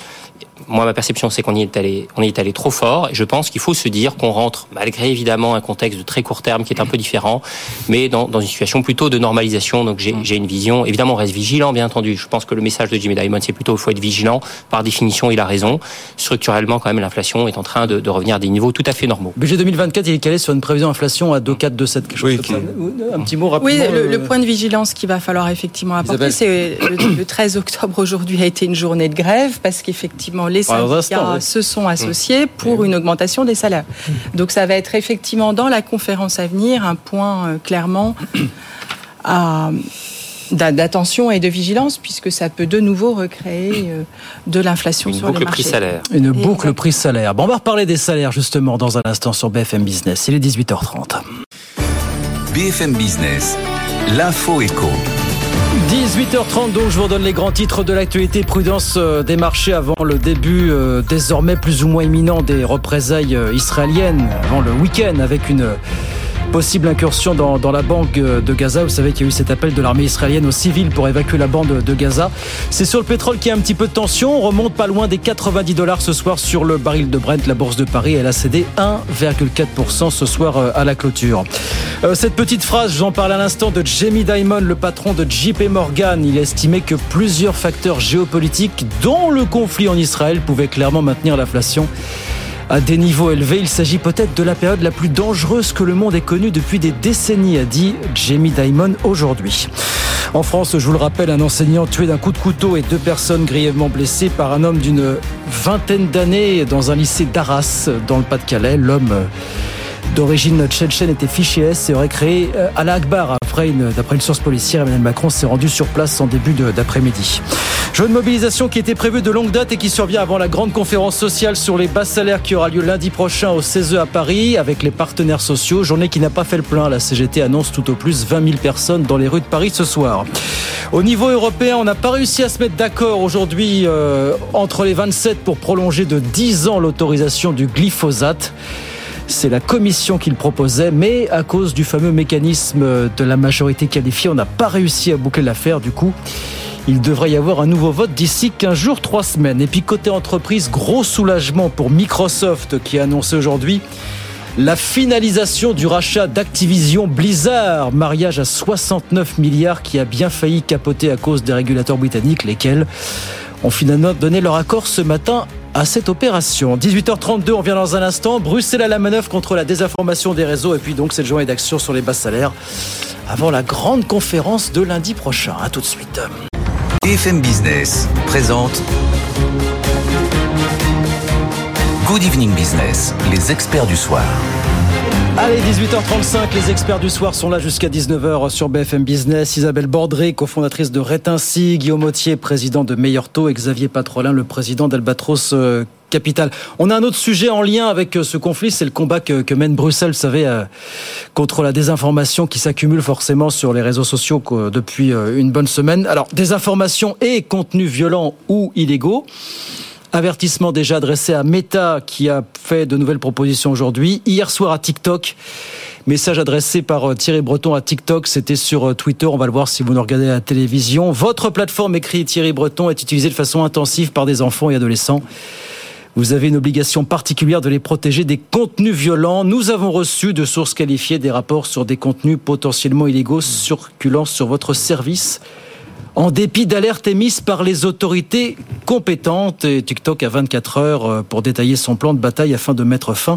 Moi, ma perception, c'est qu'on y est allé, on y est allé trop fort. Et je pense qu'il faut se dire qu'on rentre, malgré évidemment un contexte de très court terme qui est un peu différent, mais dans, dans une situation plutôt de normalisation. Donc, j'ai j'ai une vision. Évidemment, on reste vigilant, bien entendu. Je pense que le message de Jimmy Dimon, c'est plutôt il faut être vigilant. Par définition, il a raison. Structurellement, quand même, l'inflation est en train de, de revenir à des niveaux tout à fait normaux. Budget 2024, il est calé sur une prévision inflation à 2,4, 2,7, quelque chose comme ça. Un petit mot rapidement. Oui, le, le euh, point de vigilance qu'il va falloir effectivement apporter, c'est le, le 13 octobre aujourd'hui a été une journée de grève parce qu'effectivement les Syndicats oui. se sont associés pour une augmentation des salaires. Donc ça va être effectivement dans la conférence à venir un point euh, clairement à- d'a- d'attention et de vigilance puisque ça peut de nouveau recréer euh, de l'inflation sur les marchés. Une boucle prix-salaire. Bon, on va reparler des salaires justement dans un instant sur BFM Business. Il est 18h30. BFM Business, l'info éco. 18h30, donc je vous redonne les grands titres de l'actualité. Prudence euh, des marchés avant le début euh, désormais plus ou moins imminent des représailles euh, israéliennes, avant le week-end avec une possible incursion dans, dans la banque euh, de Gaza. Vous savez qu'il y a eu cet appel de l'armée israélienne aux civils pour évacuer la bande de Gaza. C'est sur le pétrole qu'il y a un petit peu de tension. On remonte pas loin des 90 dollars ce soir sur le baril de Brent. La bourse de Paris, elle a cédé 1,4% ce soir euh, à la clôture. Euh, Cette petite phrase, j'en parle à l'instant de Jamie Dimon, le patron de JP Morgan. Il a estimé que plusieurs facteurs géopolitiques, dont le conflit en Israël, pouvaient clairement maintenir l'inflation à des niveaux élevés. Il s'agit peut-être de la période la plus dangereuse que le monde ait connue depuis des décennies, a dit Jamie Dimon aujourd'hui. En France, je vous le rappelle, un enseignant tué d'un coup de couteau et deux personnes grièvement blessées par un homme d'une vingtaine d'années dans un lycée d'Arras, dans le Pas-de-Calais. L'homme d'origine tchétchène était fiché S et aurait créé euh, à la Akbar. Après d'après une source policière, Emmanuel Macron s'est rendu sur place en début d'après-midi. Jeu de mobilisation qui était prévu de longue date et qui survient avant la grande conférence sociale sur les bas salaires qui aura lieu lundi prochain au CESE à Paris avec les partenaires sociaux. Journée qui n'a pas fait le plein. La CGT annonce tout au plus 20 000 personnes dans les rues de Paris ce soir. Au niveau européen, on n'a pas réussi à se mettre d'accord aujourd'hui euh, entre les 27 pour prolonger de 10 ans l'autorisation du glyphosate. C'est la commission qui le proposait, mais à cause du fameux mécanisme de la majorité qualifiée, on n'a pas réussi à boucler l'affaire. Du coup, il devrait y avoir un nouveau vote d'ici 15 jours, 3 semaines. Et puis côté entreprise, gros soulagement pour Microsoft qui a annoncé aujourd'hui la finalisation du rachat d'Activision Blizzard, mariage à 69 milliards qui a bien failli capoter à cause des régulateurs britanniques, lesquels ont finalement donné leur accord ce matin à cette opération. 18h32, on vient dans un instant. Bruxelles à la manœuvre contre la désinformation des réseaux et puis donc cette journée d'action sur les bas salaires avant la grande conférence de lundi prochain. A tout de suite. BFM Business présente Good Evening Business, les experts du soir. Allez, 18h35, les experts du soir sont là jusqu'à 19h sur BFM Business. Isabelle Bordré, cofondatrice de Rétinci, Guillaume Autier, président de Meilleur Taux, et Xavier Patrolin, le président d'Albatros euh, Capital. On a un autre sujet en lien avec euh, ce conflit, c'est le combat que, mène Bruxelles, vous savez, euh, contre la désinformation qui s'accumule forcément sur les réseaux sociaux depuis une bonne semaine. Alors, désinformation et contenus violents ou illégaux. Avertissement déjà adressé à Meta qui a fait de nouvelles propositions aujourd'hui. Hier soir à TikTok. Message adressé par euh, Thierry Breton à TikTok, c'était sur euh, Twitter, on va le voir si vous nous regardez à la télévision. Votre plateforme, écrit Thierry Breton, est utilisée de façon intensive par des enfants et adolescents. Vous avez une obligation particulière de les protéger des contenus violents. Nous avons reçu de sources qualifiées des rapports sur des contenus potentiellement illégaux circulant sur votre service en dépit d'alertes émises par les autorités compétentes. Et TikTok a 24 heures euh, pour détailler son plan de bataille afin de mettre fin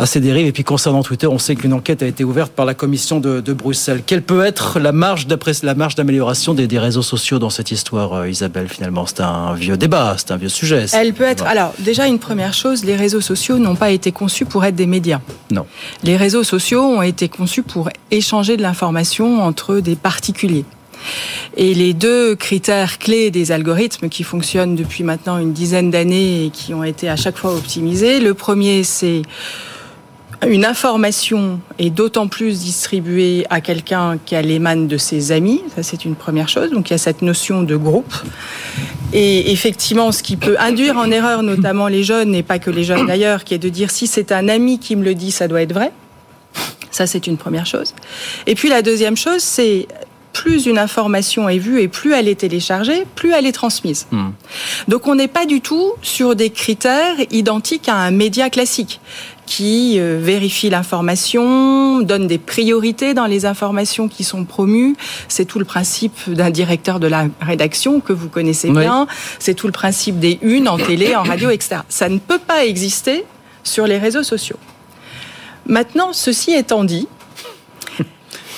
à ces dérives. Et puis concernant Twitter, on sait qu'une enquête a été ouverte par la commission de, Bruxelles. Quelle peut être la marge la marge d'amélioration des, réseaux sociaux dans cette histoire, euh, Isabelle Finalement, c'est un vieux débat, c'est un vieux sujet. Elle peut être. Alors déjà une première chose, les réseaux sociaux n'ont pas été conçus pour être des médias. Non. Les réseaux sociaux ont été conçus pour échanger de l'information entre des particuliers. Et les deux critères clés des algorithmes qui fonctionnent depuis maintenant une dizaine d'années et qui ont été à chaque fois optimisés, le premier c'est une information est d'autant plus distribuée à quelqu'un qu'elle émane de ses amis. Ça, c'est une première chose. Donc, il y a cette notion de groupe. Et effectivement, ce qui peut induire en erreur notamment les jeunes, et pas que les jeunes d'ailleurs, qui est de dire si c'est un ami qui me le dit, ça doit être vrai. Ça, c'est une première chose. Et puis, la deuxième chose, c'est plus une information est vue et plus elle est téléchargée, plus elle est transmise. Hmm. Donc on n'est pas du tout sur des critères identiques à un média classique qui euh, vérifie l'information, donne des priorités dans les informations qui sont promues. C'est tout le principe d'un directeur de la rédaction que vous connaissez bien. C'est tout le principe des unes en télé, en radio, etc. Ça ne peut pas exister sur les réseaux sociaux. Maintenant, ceci étant dit,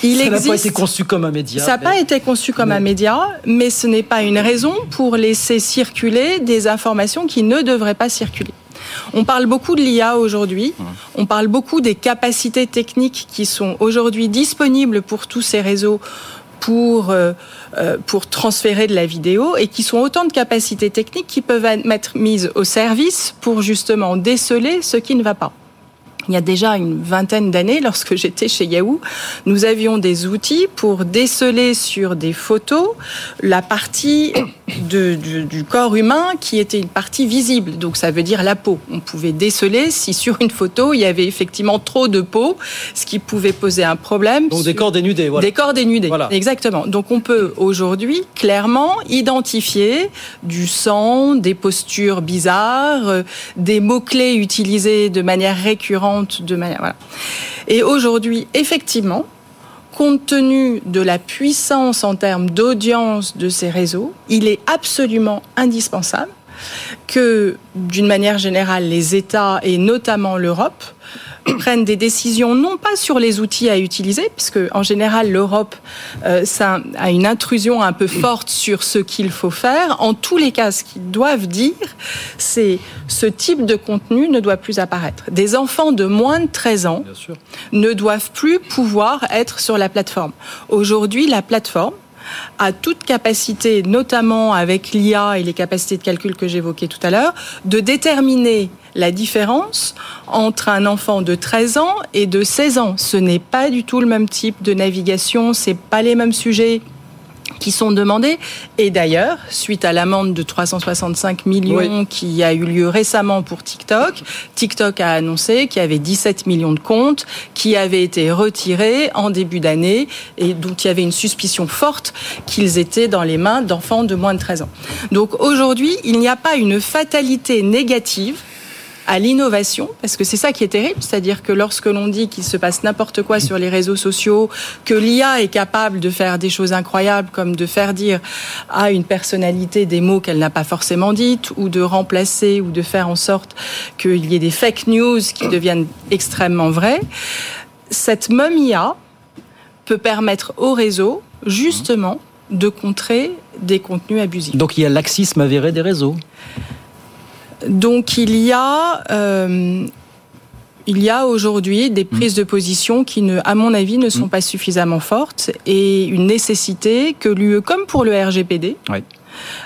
il ça n'a pas été conçu comme un média. Ça n'a pas été conçu comme un média, mais ce n'est pas une raison pour laisser circuler des informations qui ne devraient pas circuler. On parle beaucoup de l'IA aujourd'hui, on parle beaucoup des capacités techniques qui sont aujourd'hui disponibles pour tous ces réseaux pour, euh, euh, pour transférer de la vidéo et qui sont autant de capacités techniques qui peuvent être mises au service pour justement déceler ce qui ne va pas il y a déjà une vingtaine d'années, lorsque j'étais chez Yahoo, nous avions des outils pour déceler sur des photos la partie *coughs* de, du, du, corps humain qui était une partie visible. Donc ça veut dire la peau. On pouvait déceler si sur une photo il y avait effectivement trop de peau, ce qui pouvait poser un problème. Donc des corps dénudés. Voilà. Des corps dénudés. Voilà. Exactement. Donc on peut aujourd'hui clairement identifier du sang, des postures bizarres, euh, des mots clés utilisés de manière récurrente de manière. Et aujourd'hui, effectivement, compte tenu de la puissance en termes d'audience de ces réseaux, il est absolument indispensable que, d'une manière générale, les États et notamment l'Europe *clears throat* prennent des décisions non pas sur les outils à utiliser, puisque en général l'Europe euh, ça a une intrusion un peu forte sur ce qu'il faut faire. En tous les cas, ce qu'ils doivent dire, c'est ce type de contenu ne doit plus apparaître. Des enfants de moins de 13 ans ne doivent plus pouvoir être sur la plateforme. Aujourd'hui, la plateforme a toute capacité, notamment avec l'IA et les capacités de calcul que j'évoquais tout à l'heure, de déterminer la différence entre un enfant de 13 ans et de 16 ans. Ce n'est pas du tout le même type de navigation, c'est pas les mêmes sujets qui sont demandés. Et d'ailleurs, suite à l'amende de 365 millions qui a eu lieu récemment pour TikTok, TikTok a annoncé qu'il y avait 17 millions de comptes qui avaient été retirés en début d'année et dont il y avait une suspicion forte qu'ils étaient dans les mains d'enfants de moins de 13 ans. Donc aujourd'hui, il n'y a pas une fatalité négative à l'innovation, parce que c'est ça qui est terrible, c'est-à-dire que lorsque l'on dit qu'il se passe n'importe quoi sur les réseaux sociaux, que l'IA est capable de faire des choses incroyables, comme de faire dire à une personnalité des mots qu'elle n'a pas forcément dites, ou de remplacer, ou de faire en sorte qu'il y ait des fake news qui deviennent extrêmement vraies, cette même IA peut permettre au réseau, justement, de contrer des contenus abusifs. Donc il y a laxisme avéré des réseaux donc il y a euh, il y a aujourd'hui des prises de position qui, ne, à mon avis, ne sont pas suffisamment fortes et une nécessité que l'UE, comme pour le RGPD,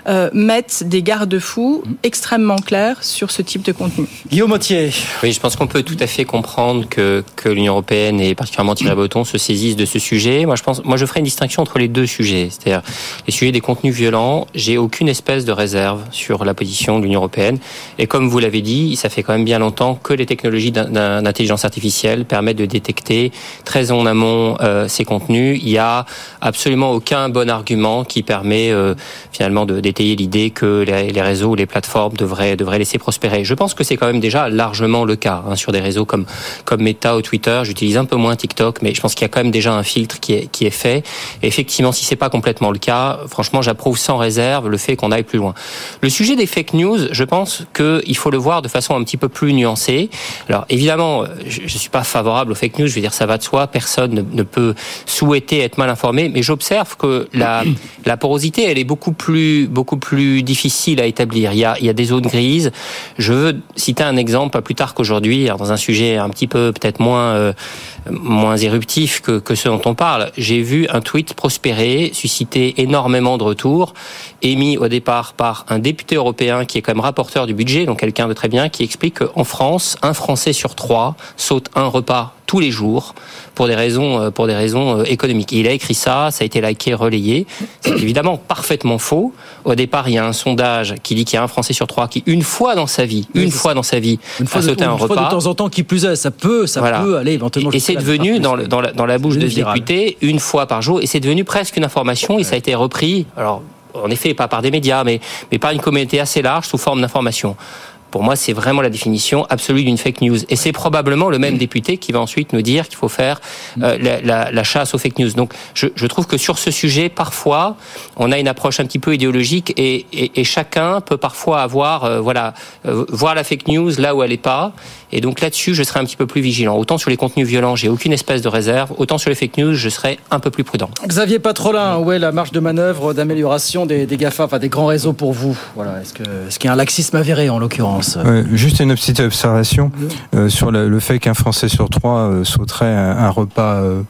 euh, mettent des garde-fous extrêmement clairs sur ce type de contenu. Guillaume Mottier. Oui, je pense qu'on peut tout à fait comprendre que, que l'Union européenne et particulièrement Thierry *clears throat* Breton se saisissent de ce sujet. Moi, je pense, moi, je ferai une distinction entre les deux sujets, c'est-à-dire les sujets des contenus violents. J'ai aucune espèce de réserve sur la position de l'Union européenne. Et comme vous l'avez dit, ça fait quand même bien longtemps que les technologies d'intelligence artificielle permettent de détecter très en amont euh, ces contenus. Il y a absolument aucun bon argument qui permet euh, finalement de d'étayer l'idée que les, réseaux ou les plateformes devraient devraient laisser prospérer. Je pense que c'est quand même déjà largement le cas hein, sur des réseaux comme comme Meta ou Twitter. J'utilise un peu moins TikTok, mais je pense qu'il y a quand même déjà un filtre qui est qui est fait. Effectivement, si c'est pas complètement le cas, franchement, j'approuve sans réserve le fait qu'on aille plus loin. Le sujet des fake news, je pense qu'il faut le voir de façon un petit peu plus nuancée. Alors évidemment, je, je suis pas favorable aux fake news. Je veux dire, ça va de soi. Personne ne, ne peut souhaiter être mal informé, mais j'observe que la la porosité, elle est beaucoup plus beaucoup plus difficile à établir. Il y a, des zones grises. Je veux citer un exemple pas plus tard qu'aujourd'hui, dans un sujet un petit peu peut-être moins euh, moins éruptif que, que ce dont on parle. J'ai vu un tweet prospérer, susciter énormément de retours, émis au départ par un député européen qui est quand même rapporteur du budget, donc quelqu'un de très bien, qui explique qu'en France, un Français sur trois saute un repas tous les jours pour des raisons euh, pour des raisons euh, économiques. il a écrit ça, ça a été liké, relayé. C'est évidemment parfaitement faux. Au départ, il y a un sondage qui dit qu'il y a un Français sur trois qui une fois dans sa vie, une fois dans sa vie, une fois a sauté de, un une repas. Fois de temps en temps, qui plus est, ça peut, ça peut aller éventuellement. Et c'est devenu dans, le, dans, la, dans la bouche de ce député une fois par jour, et c'est devenu presque une information. Et ça a été repris. Alors en effet, pas par des médias, mais, mais par une communauté assez large sous forme d'information. Pour moi, c'est vraiment la définition absolue d'une fake news. Et c'est probablement le même député qui va ensuite nous dire qu'il faut faire euh, la, chasse aux fake news. Donc, je, trouve que sur ce sujet, parfois, on a une approche un petit peu idéologique et, chacun peut parfois avoir, euh, voilà, euh, voir la fake news là où elle n'est pas. Et donc là-dessus, je serai un petit peu plus vigilant. Autant sur les contenus violents, j'ai aucune espèce de réserve. Autant sur les fake news, je serai un peu plus prudent. Xavier Patrolin, où est la marge de manœuvre d'amélioration des, des GAFA, enfin des grands réseaux pour vous? Voilà, est-ce que est-ce qu'il y un laxisme avéré en l'occurrence? Ouais, Juste une petite observation euh, sur le, le, fait qu'un Français sur trois euh, sauterait un, un repas. Euh,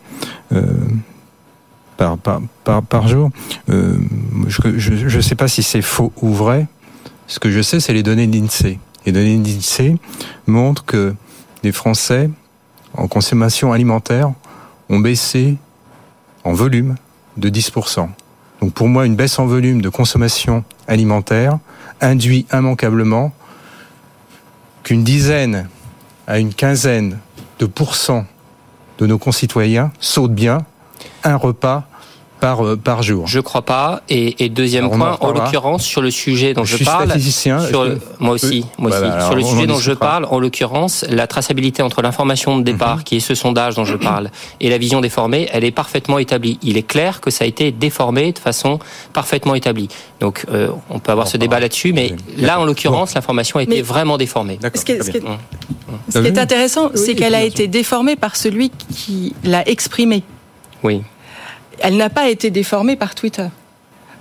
par, par, par, par, jour. je ne sais pas si c'est faux ou vrai. Ce que je sais, c'est les données d'INSEE. Les données d'INSEE montrent que les Français en consommation alimentaire ont baissé en volume de 10%. Donc pour moi, une baisse en volume de consommation alimentaire induit immanquablement qu'une dizaine à une quinzaine de pourcents de nos concitoyens sautent bien un repas par, euh, par jour. Je crois pas. Et, et deuxième Alors, on en point, en l'occurrence, sur le sujet dont Je je, suis parle, statisticien, sur je moi aussi, moi aussi. alors, sur le sujet dont je parle, en l'occurrence, la traçabilité entre l'information de départ, qui est ce sondage dont je parle, et la vision déformée, elle est parfaitement établie. Il est clair que ça a été déformé de façon parfaitement établie. Donc, euh, on peut avoir ce débat là-dessus, mais là, en l'occurrence, l'information a été Mais- vraiment déformée. Ce qui est- ce qui est-. Ce qui est intéressant, c'est qu'elle a été déformée par celui qui l'a exprimée. Oui. Elle n'a pas été déformée par Twitter.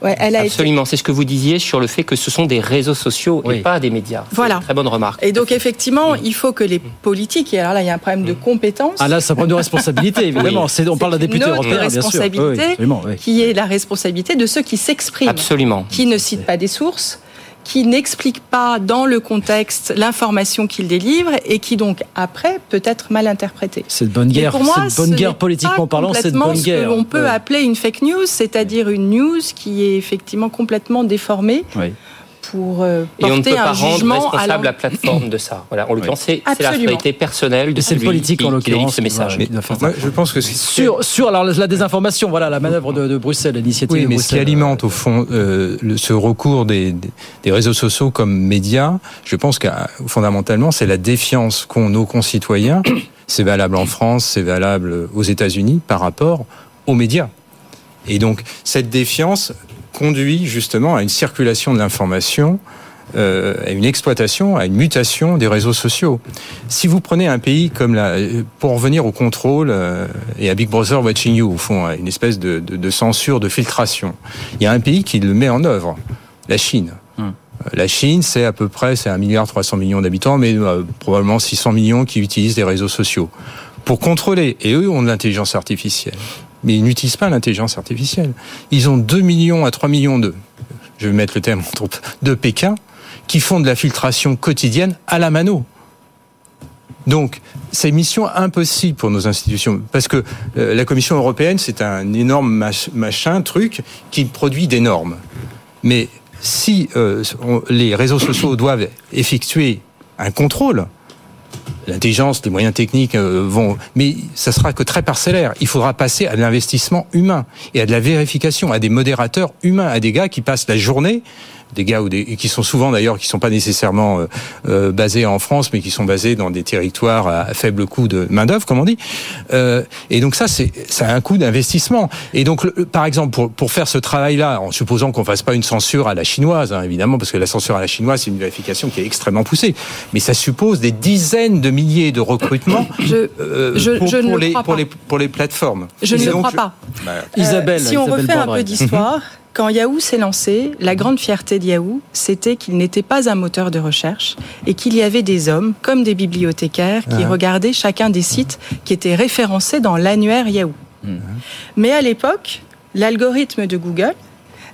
Ouais, elle a été Absolument, c'est ce que vous disiez sur le fait que ce sont des réseaux sociaux et pas des médias. C'est Voilà. une Très bonne remarque. Et donc effectivement, il faut que les politiques, et alors là il y a un problème de compétence, Ah là, ça prend de responsabilité, *laughs* évidemment. Oui. C'est- on parle d'un député notre européen, bien sûr. responsabilité, Oui, absolument, oui. qui est la responsabilité de ceux qui s'expriment, Absolument. qui ne citent pas des sources, qui n'expliquent pas dans le contexte l'information qu'ils délivrent et qui donc après peut être mal interprétée. C'est de bonne guerre. pour moi, c'est de bonne ce guerre politiquement parlant, complètement bonne guerre. Ce que l'on peut appeler une fake news, c'est-à-dire une news qui est effectivement complètement déformée Oui. Pour euh, Et on ne porter peut pas un rendre responsable la plateforme de ça. Voilà, en l'occurrence, c'est c'est la responsabilité personnelle de celui politique, qui, en qui délivre l'occurrence, ce message. ça. Moi, je pense que c'est Sur, sur alors, la désinformation, voilà la manœuvre de, de Bruxelles, l'initiative Oui, de mais ce qui alimente au fond euh, le- ce recours des, des- des réseaux sociaux comme médias, je pense que fondamentalement, c'est la défiance qu'ont nos concitoyens. *coughs* C'est valable en France, c'est valable aux États-Unis par rapport aux médias. Et donc, cette défiance conduit justement à une circulation de l'information, euh, à une exploitation, à une mutation des réseaux sociaux. Si vous prenez un pays comme la, pour en revenir au contrôle euh, et à Big Brother Watching You, au fond, une espèce de, de- de censure, de filtration, il y a un pays qui le met en œuvre, la Chine. Euh, La Chine, c'est à peu près, c'est 1 milliard 300 millions d'habitants, mais euh, probablement 600 millions qui utilisent des réseaux sociaux pour contrôler. Et eux ont de l'intelligence artificielle. Mais ils n'utilisent pas l'intelligence artificielle. Ils ont 2 millions à 3 millions de, je vais mettre le terme entre de Pékin, qui font de la filtration quotidienne à la mano. Donc, c'est mission impossible pour nos institutions, parce que euh, la Commission européenne, c'est un énorme mach- machin, truc, qui produit des normes. Mais si euh, les réseaux sociaux doivent effectuer un contrôle, l'intelligence, les moyens techniques euh, vont, mais ça sera que très parcellaire. Il faudra passer à de l'investissement humain et à de la vérification, à des modérateurs humains, à des gars qui passent la journée, des gars ou des, qui sont souvent d'ailleurs qui sont pas nécessairement euh, euh, basés en France, mais qui sont basés dans des territoires à faible coût de main d'œuvre, comme on dit. Euh, et donc ça, c'est ça a un coût d'investissement. Et donc, le- par exemple, pour, pour faire ce travail-là, en supposant qu'on fasse pas une censure à la chinoise, hein, évidemment, parce que la censure à la chinoise, c'est une vérification qui est extrêmement poussée, mais ça suppose des dizaines de milliers de recrutements *coughs* Je- euh, je- pour, je ne pour le les, crois pour pas. les pour les plateformes. Je ne le crois pas. Bah, Euh, Isabelle, si on Isabelle refait un peu d'histoire, quand Yahoo s'est lancé, la grande fierté de Yahoo, c'était qu'il n'était pas un moteur de recherche et qu'il y avait des hommes, comme des bibliothécaires, qui Ah. regardaient chacun des sites qui étaient référencés dans l'annuaire Yahoo. Mais à l'époque, l'algorithme de Google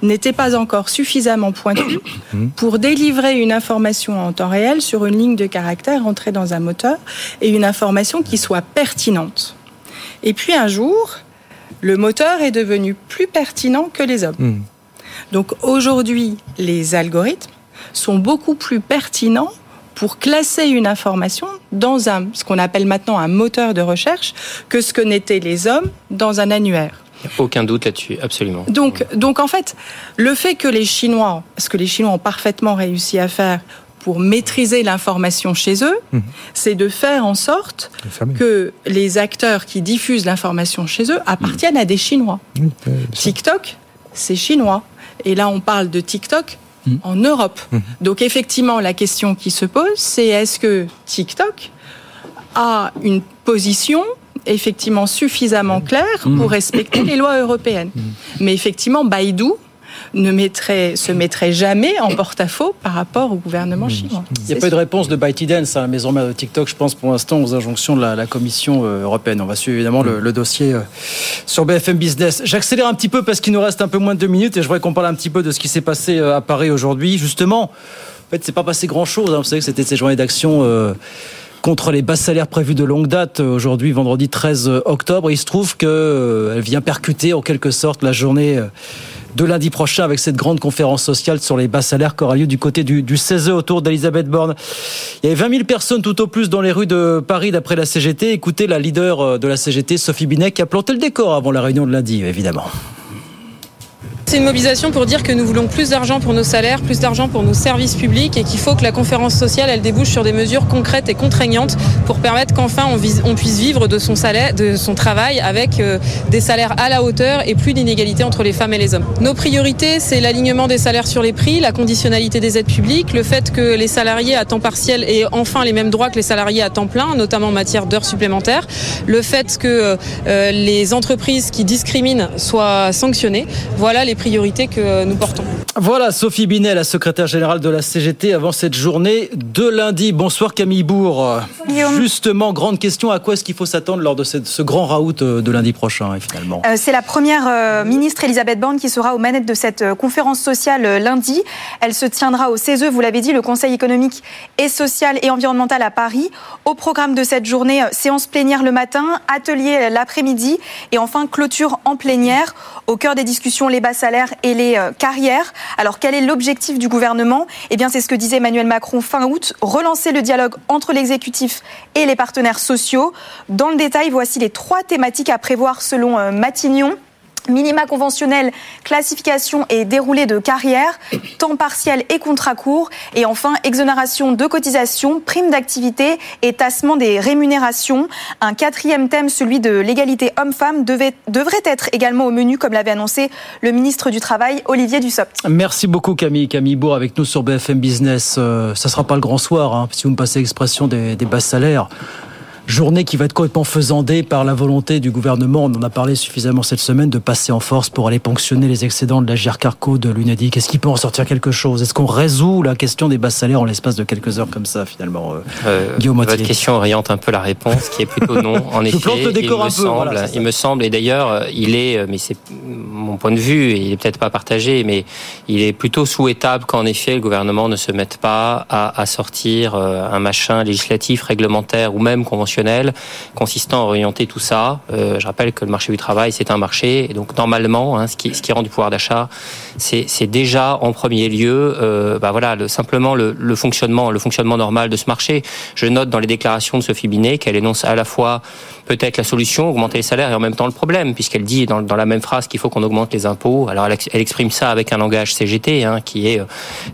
n'était pas encore suffisamment pointu *coughs* pour délivrer une information en temps réel sur une ligne de caractère entrée dans un moteur et une information qui soit pertinente. Et puis un jour, le moteur est devenu plus pertinent que les hommes. Donc aujourd'hui, les algorithmes sont beaucoup plus pertinents pour classer une information dans un, ce qu'on appelle maintenant un moteur de recherche que ce que n'étaient les hommes dans un annuaire. Aucun doute là-dessus, absolument. Donc, donc en fait, le fait que les Chinois, ce que les Chinois ont parfaitement réussi à faire pour maîtriser l'information chez eux, c'est de faire en sorte que les acteurs qui diffusent l'information chez eux appartiennent à des Chinois. TikTok, c'est chinois. Et là, on parle de TikTok en Europe. Donc effectivement, la question qui se pose, c'est est-ce que TikTok a une position effectivement suffisamment claire pour respecter les lois européennes? Mais effectivement, Baidu ne mettrait, se mettrait jamais en porte-à-faux par rapport au gouvernement chinois. Il n'y a pas eu de réponse de ByteDance, à la maison mère de TikTok, je pense, pour l'instant, aux injonctions de la, la Commission euh, européenne. On va suivre évidemment le, le dossier euh, sur BFM Business. J'accélère un petit peu parce qu'il nous reste un peu moins de deux minutes et je voudrais qu'on parle un petit peu de ce qui s'est passé euh, à Paris aujourd'hui. Justement, en fait, c'est pas passé grand-chose. hein. Vous savez que c'était ces journées d'action. euh, contre les bas salaires prévus de longue date aujourd'hui vendredi 13 octobre il se trouve que euh, elle vient percuter en quelque sorte la journée de lundi prochain avec cette grande conférence sociale sur les bas salaires qui aura lieu du côté du, du 16 autour d'Elisabeth Borne. Il y avait 20 000 personnes tout au plus dans les rues de Paris d'après la CGT. Écoutez la leader euh, de la CGT, Sophie Binet, qui a planté le décor avant la réunion de lundi, évidemment. C'est une mobilisation pour dire que nous voulons plus d'argent pour nos salaires, plus d'argent pour nos services publics et qu'il faut que la conférence sociale, elle débouche sur des mesures concrètes et contraignantes pour permettre qu'enfin on, puisse vivre de son salaire, de son travail avec euh, des salaires à la hauteur et plus d'inégalités entre les femmes et les hommes. Nos priorités, c'est l'alignement des salaires sur les prix, la conditionnalité des aides publiques, le fait que les salariés à temps partiel aient enfin les mêmes droits que les salariés à temps plein, notamment en matière d'heures supplémentaires, le fait que euh, les entreprises qui discriminent soient sanctionnées. Voilà priorités que nous portons. Voilà Sophie Binet, la secrétaire générale de la CGT, avant cette journée de lundi. Bonsoir Camille Bourg. Justement, grande question, à quoi est-ce qu'il faut s'attendre lors de ce, ce grand raout euh, de lundi prochain, et finalement? Euh, C'est la première euh, ministre Elisabeth Borne qui sera aux manettes de cette euh, conférence sociale euh, lundi. Elle se tiendra au CESE, vous l'avez dit, le Conseil économique et social et environnemental à Paris. Au programme de cette journée, euh, séance plénière le matin, atelier l'après-midi et enfin clôture en plénière. Au cœur des discussions, les bas salaires et les euh, carrières. Alors quel est l'objectif du gouvernement? Eh bien c'est ce que disait Emmanuel Macron fin août, relancer le dialogue entre l'exécutif et les partenaires sociaux. Dans le détail, voici les trois thématiques à prévoir selon euh, Matignon. Minima conventionnel, classification et déroulé de carrière, temps partiel et contrat court, et enfin exonération de cotisations, primes d'activité et tassement des rémunérations. Un quatrième thème, celui de l'égalité homme-femme, devrait être également au menu, comme l'avait annoncé le ministre du Travail, Olivier Dussopt. Merci beaucoup Camille. Camille Bourg avec nous sur BFM Business. Euh, ça sera pas le grand soir, hein, si vous me passez l'expression des bas salaires. Journée qui va être complètement faisandée par la volonté du gouvernement, on en a parlé suffisamment cette semaine, de passer en force pour aller ponctionner les excédents de la GIRCARCO, de l'UNEDIC. Est-ce qu'il peut en sortir quelque chose? Est-ce qu'on résout la question des bas salaires en l'espace de quelques heures comme ça finalement euh, Euh, Guillaume votre question oriente un peu la réponse, qui est plutôt non. *laughs* En effet, plante le décor il, me un peu, semble, voilà, il me semble, et d'ailleurs, euh, il est, euh, mais c'est mon point de vue, il est peut-être pas partagé, mais il est plutôt souhaitable qu'en effet le gouvernement ne se mette pas à, à sortir un machin législatif, réglementaire ou même conventionnel consistant à orienter tout ça. Euh, je rappelle que le marché du travail, c'est un marché, et donc normalement, hein, ce, qui, rend du pouvoir d'achat, c'est déjà en premier lieu, euh, bah simplement le, fonctionnement, normal de ce marché. Je note dans les déclarations de Sophie Binet qu'elle énonce à la fois peut-être la solution, augmenter les salaires, et en même temps le problème, puisqu'elle dit dans, la même phrase qu'il faut qu'on augmente les impôts. Alors elle exprime ça avec un langage CGT, hein, qui est euh,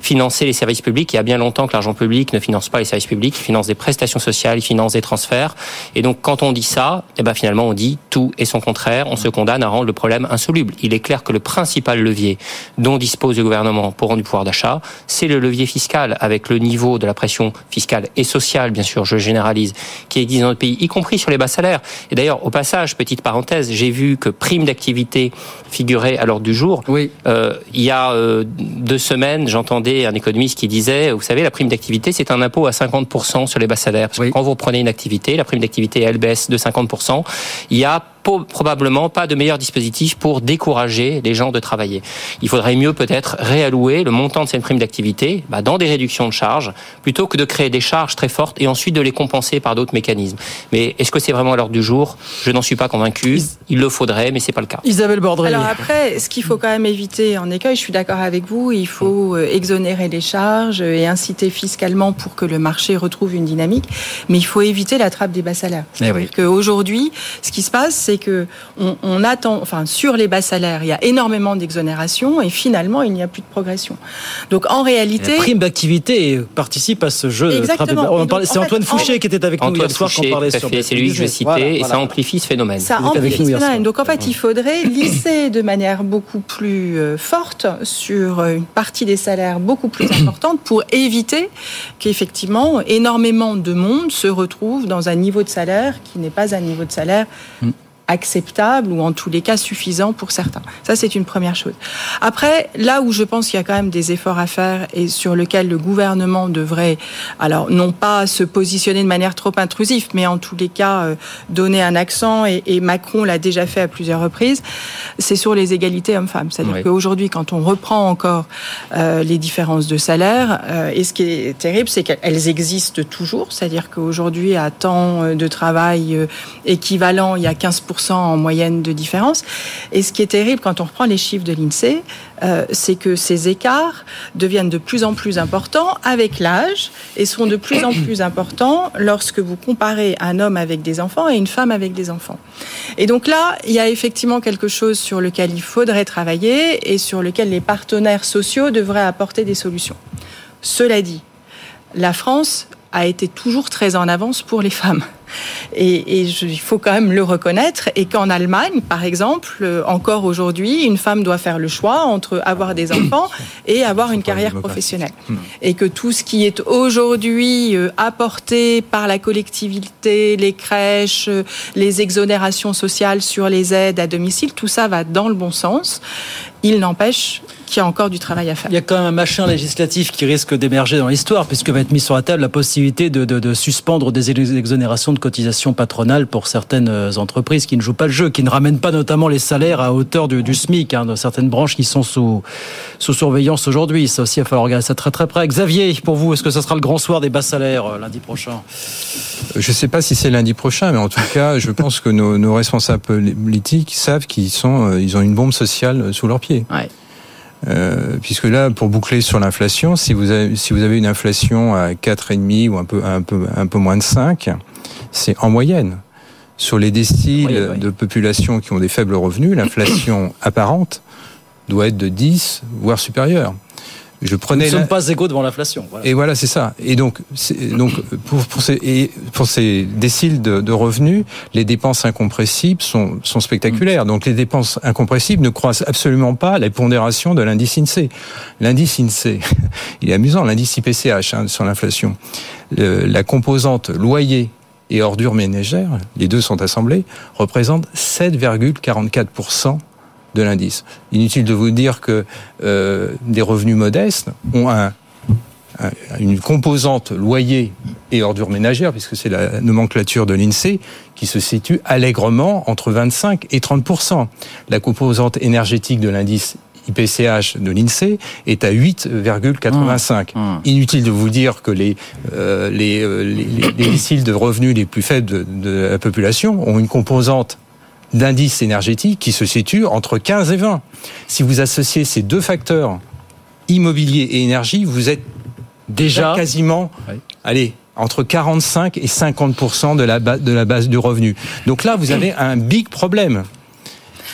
financer les services publics. Il y a bien longtemps que l'argent public ne finance pas les services publics, il finance des prestations sociales, il finance des transferts. Et donc quand on dit ça, eh ben finalement on dit tout et son contraire. On se condamne à rendre le problème insoluble. Il est clair que le principal levier dont dispose le gouvernement pour rendre du pouvoir d'achat, c'est le levier fiscal, avec le niveau de la pression fiscale et sociale, bien sûr, je généralise, qui existe dans notre pays, y compris sur les bas salaires. Et d'ailleurs, au passage, petite parenthèse, j'ai vu que prime d'activité figurait à l'ordre du jour. Oui. Euh, il y a euh, deux semaines, j'entendais un économiste qui disait, vous savez, la prime d'activité, c'est un impôt à 50% sur les bas salaires. Parce que quand vous prenez une activité, la prime d'activité, elle baisse de 50%. Il y a probablement pas de meilleur dispositif pour décourager les gens de travailler. Il faudrait mieux peut-être réallouer le montant de cette prime d'activité bah, dans des réductions de charges plutôt que de créer des charges très fortes et ensuite de les compenser par d'autres mécanismes. Mais est-ce que c'est vraiment à l'ordre du jour? Je n'en suis pas convaincu. Il le faudrait, mais c'est pas le cas. Isabelle Bordré. Alors après, ce qu'il faut quand même éviter en écueil, je suis d'accord avec vous, il faut euh, exonérer les charges et inciter fiscalement pour que le marché retrouve une dynamique, mais il faut éviter la trappe des bas salaires. Eh oui. Aujourd'hui, ce qui se passe, c'est que on, on attend, enfin sur les bas salaires, il y a énormément d'exonérations et finalement il n'y a plus de progression. Donc en réalité, La prime d'activité participe à ce jeu. Exactement. C'est Antoine fait, en- Fouché qui était avec nous hier soir quand on parlait sur c'est lui que je vais BFM citer, Business. et Voilà, ça amplifie ce phénomène. Ça amplifie ce phénomène. Donc en fait, il faudrait *coughs* lisser de manière beaucoup plus euh, forte sur une partie des salaires beaucoup plus *coughs* importante pour éviter qu'effectivement énormément de monde se retrouve dans un niveau de salaire qui n'est pas un niveau de salaire Mm. Acceptable ou en tous les cas suffisant pour certains. Ça, c'est une première chose. Après, là où je pense qu'il y a quand même des efforts à faire et sur lequel le gouvernement devrait, alors non pas se positionner de manière trop intrusive, mais en tous les cas euh, donner un accent, et, et Macron l'a déjà fait à plusieurs reprises, c'est sur les égalités hommes-femmes. C'est-à-dire Oui. qu'aujourd'hui, quand on reprend encore euh, les différences de salaire, euh, et ce qui est terrible, c'est qu'elles existent toujours, c'est-à-dire qu'aujourd'hui, à temps euh, de travail euh, équivalent, il y a 15% 10% en moyenne de différence. Et ce qui est terrible quand on reprend les chiffres de l'INSEE, euh, c'est que ces écarts deviennent de plus en plus importants avec l'âge et sont de plus en plus importants lorsque vous comparez un homme avec des enfants et une femme avec des enfants. Et donc là, il y a effectivement quelque chose sur lequel il faudrait travailler et sur lequel les partenaires sociaux devraient apporter des solutions. Cela dit, la France a été toujours très en avance pour les femmes. Et, il faut quand même le reconnaître. Et qu'en Allemagne, par exemple, euh, encore aujourd'hui, une femme doit faire le choix entre avoir des enfants *coughs* et avoir une carrière professionnelle. Hmm. Et que tout ce qui est aujourd'hui euh, apporté par la collectivité, les crèches, euh, les exonérations sociales sur les aides à domicile, tout ça va dans le bon sens. Il n'empêche qu'il y a encore du travail à faire. Il y a quand même un machin législatif qui risque d'émerger dans l'histoire, puisque va être mis sur la table la possibilité de, de, de suspendre des exonérations de cotisations patronales pour certaines euh, entreprises qui ne jouent pas le jeu, qui ne ramènent pas notamment les salaires à hauteur du, du SMIC, hein, dans certaines branches qui sont sous, sous surveillance aujourd'hui. Ça aussi, il va falloir regarder ça très très près. Xavier, pour vous, est-ce que ce sera le grand soir des bas salaires euh, lundi prochain? Je ne sais pas si c'est lundi prochain, mais en tout cas, je pense que nos, nos responsables politiques savent qu'ils sont, euh, ils ont une bombe sociale sous leurs pieds. Ouais. Euh, puisque là, pour boucler sur l'inflation, si vous avez, si vous avez une inflation à 4,5 ou un peu, un peu, un peu moins de 5, c'est en moyenne. Sur les déciles de population qui ont des faibles revenus, l'inflation apparente doit être de 10, voire supérieure. Je prenais Nous ne sommes pas égaux devant l'inflation. Voilà. Et voilà, c'est ça. Et donc, donc pour, pour, ces, et pour ces déciles de, de, revenus, les dépenses incompressibles sont, sont spectaculaires. Donc, les dépenses incompressibles ne croisent absolument pas la pondération de l'indice INSEE. L'indice INSEE, *laughs* il est amusant, l'indice IPCH hein, sur l'inflation. La composante loyer et ordures ménagères, les deux sont assemblés, représente 7,44% de l'indice. Inutile de vous dire que euh, des revenus modestes ont un, un, une composante loyer et ordures ménagères, puisque c'est la nomenclature de l'INSEE, qui se situe allègrement entre 25 et 30% La composante énergétique de l'indice IPCH de l'INSEE est à 8,85. Mmh, mmh. Inutile de vous dire que les, euh, les, euh, les, les, déciles de revenus les plus faibles de, de la population ont une composante d'indice énergétique qui se situe entre 15 et 20. Si vous associez ces deux facteurs, immobilier et énergie, vous êtes déjà quasiment, oui. allez, entre 45 et 50 de la, de la base du revenu. Donc là, vous avez un big problème.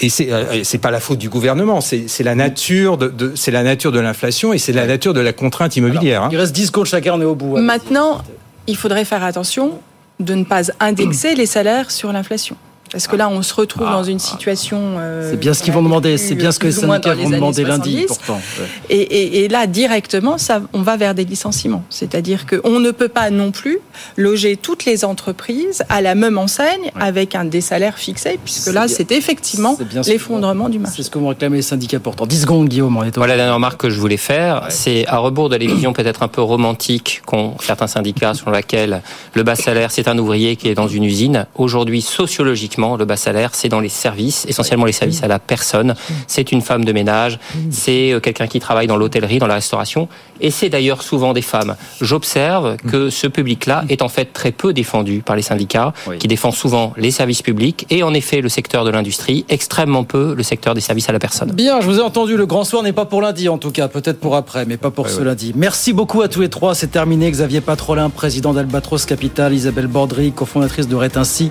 Et c'est euh, c'est pas la faute du gouvernement, c'est la nature de, de c'est la nature de l'inflation et c'est la nature de la contrainte immobilière. Alors, il reste 10 secondes chacun, on est au bout. Maintenant, il faudrait faire attention de ne pas indexer les salaires sur l'inflation. Parce que là, on se retrouve ah, dans une situation. Euh, c'est bien ce qu'ils vont demander. C'est bien ce que les syndicats vont demander lundi, pourtant. Ouais. Et, et, et, là, directement, ça, on va vers des licenciements. C'est-à-dire qu'on ne peut pas non plus loger toutes les entreprises à la même enseigne ouais. avec un des salaires fixés, puisque là, c'est effectivement l'effondrement du marché. C'est ce que vont réclamer les syndicats pourtant. 10 secondes, Guillaume. Voilà la dernière remarque que je voulais faire. Ouais. C'est à rebours de la vision peut-être un peu romantique qu'ont certains syndicats, sur laquelle le bas salaire, c'est un ouvrier qui est dans une usine. Aujourd'hui, sociologiquement, le bas salaire, c'est dans les services, essentiellement les services à la personne. C'est une femme de ménage, c'est euh, quelqu'un qui travaille dans l'hôtellerie, dans la restauration, et c'est d'ailleurs souvent des femmes. J'observe que ce public-là est en fait très peu défendu par les syndicats, oui. qui défendent souvent les services publics et en effet le secteur de l'industrie, extrêmement peu le secteur des services à la personne. Bien, je vous ai entendu, le grand soir n'est pas pour lundi en tout cas, peut-être pour après, mais pas pour ouais, ce ouais. lundi. Merci beaucoup à tous les trois, c'est terminé. Xavier Patrolin, président d'Albatros Capital, Isabelle Bordry, cofondatrice de Rétinci,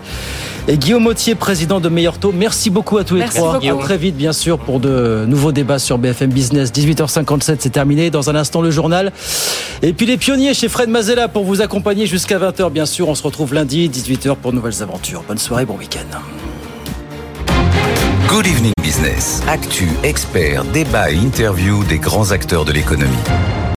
et Guillaume Président de Meilleur Taux. Merci beaucoup à tous Merci les trois. Beaucoup. À très vite, bien sûr, pour de nouveaux débats sur BFM Business. 18h57, c'est terminé. Dans un instant, le journal. Et puis les pionniers chez Fred Mazella pour vous accompagner jusqu'à 20h, bien sûr. On se retrouve lundi, 18h pour de nouvelles aventures. Bonne soirée, bon week-end. Good Evening Business. Actu, expert, débat et interview des grands acteurs de l'économie.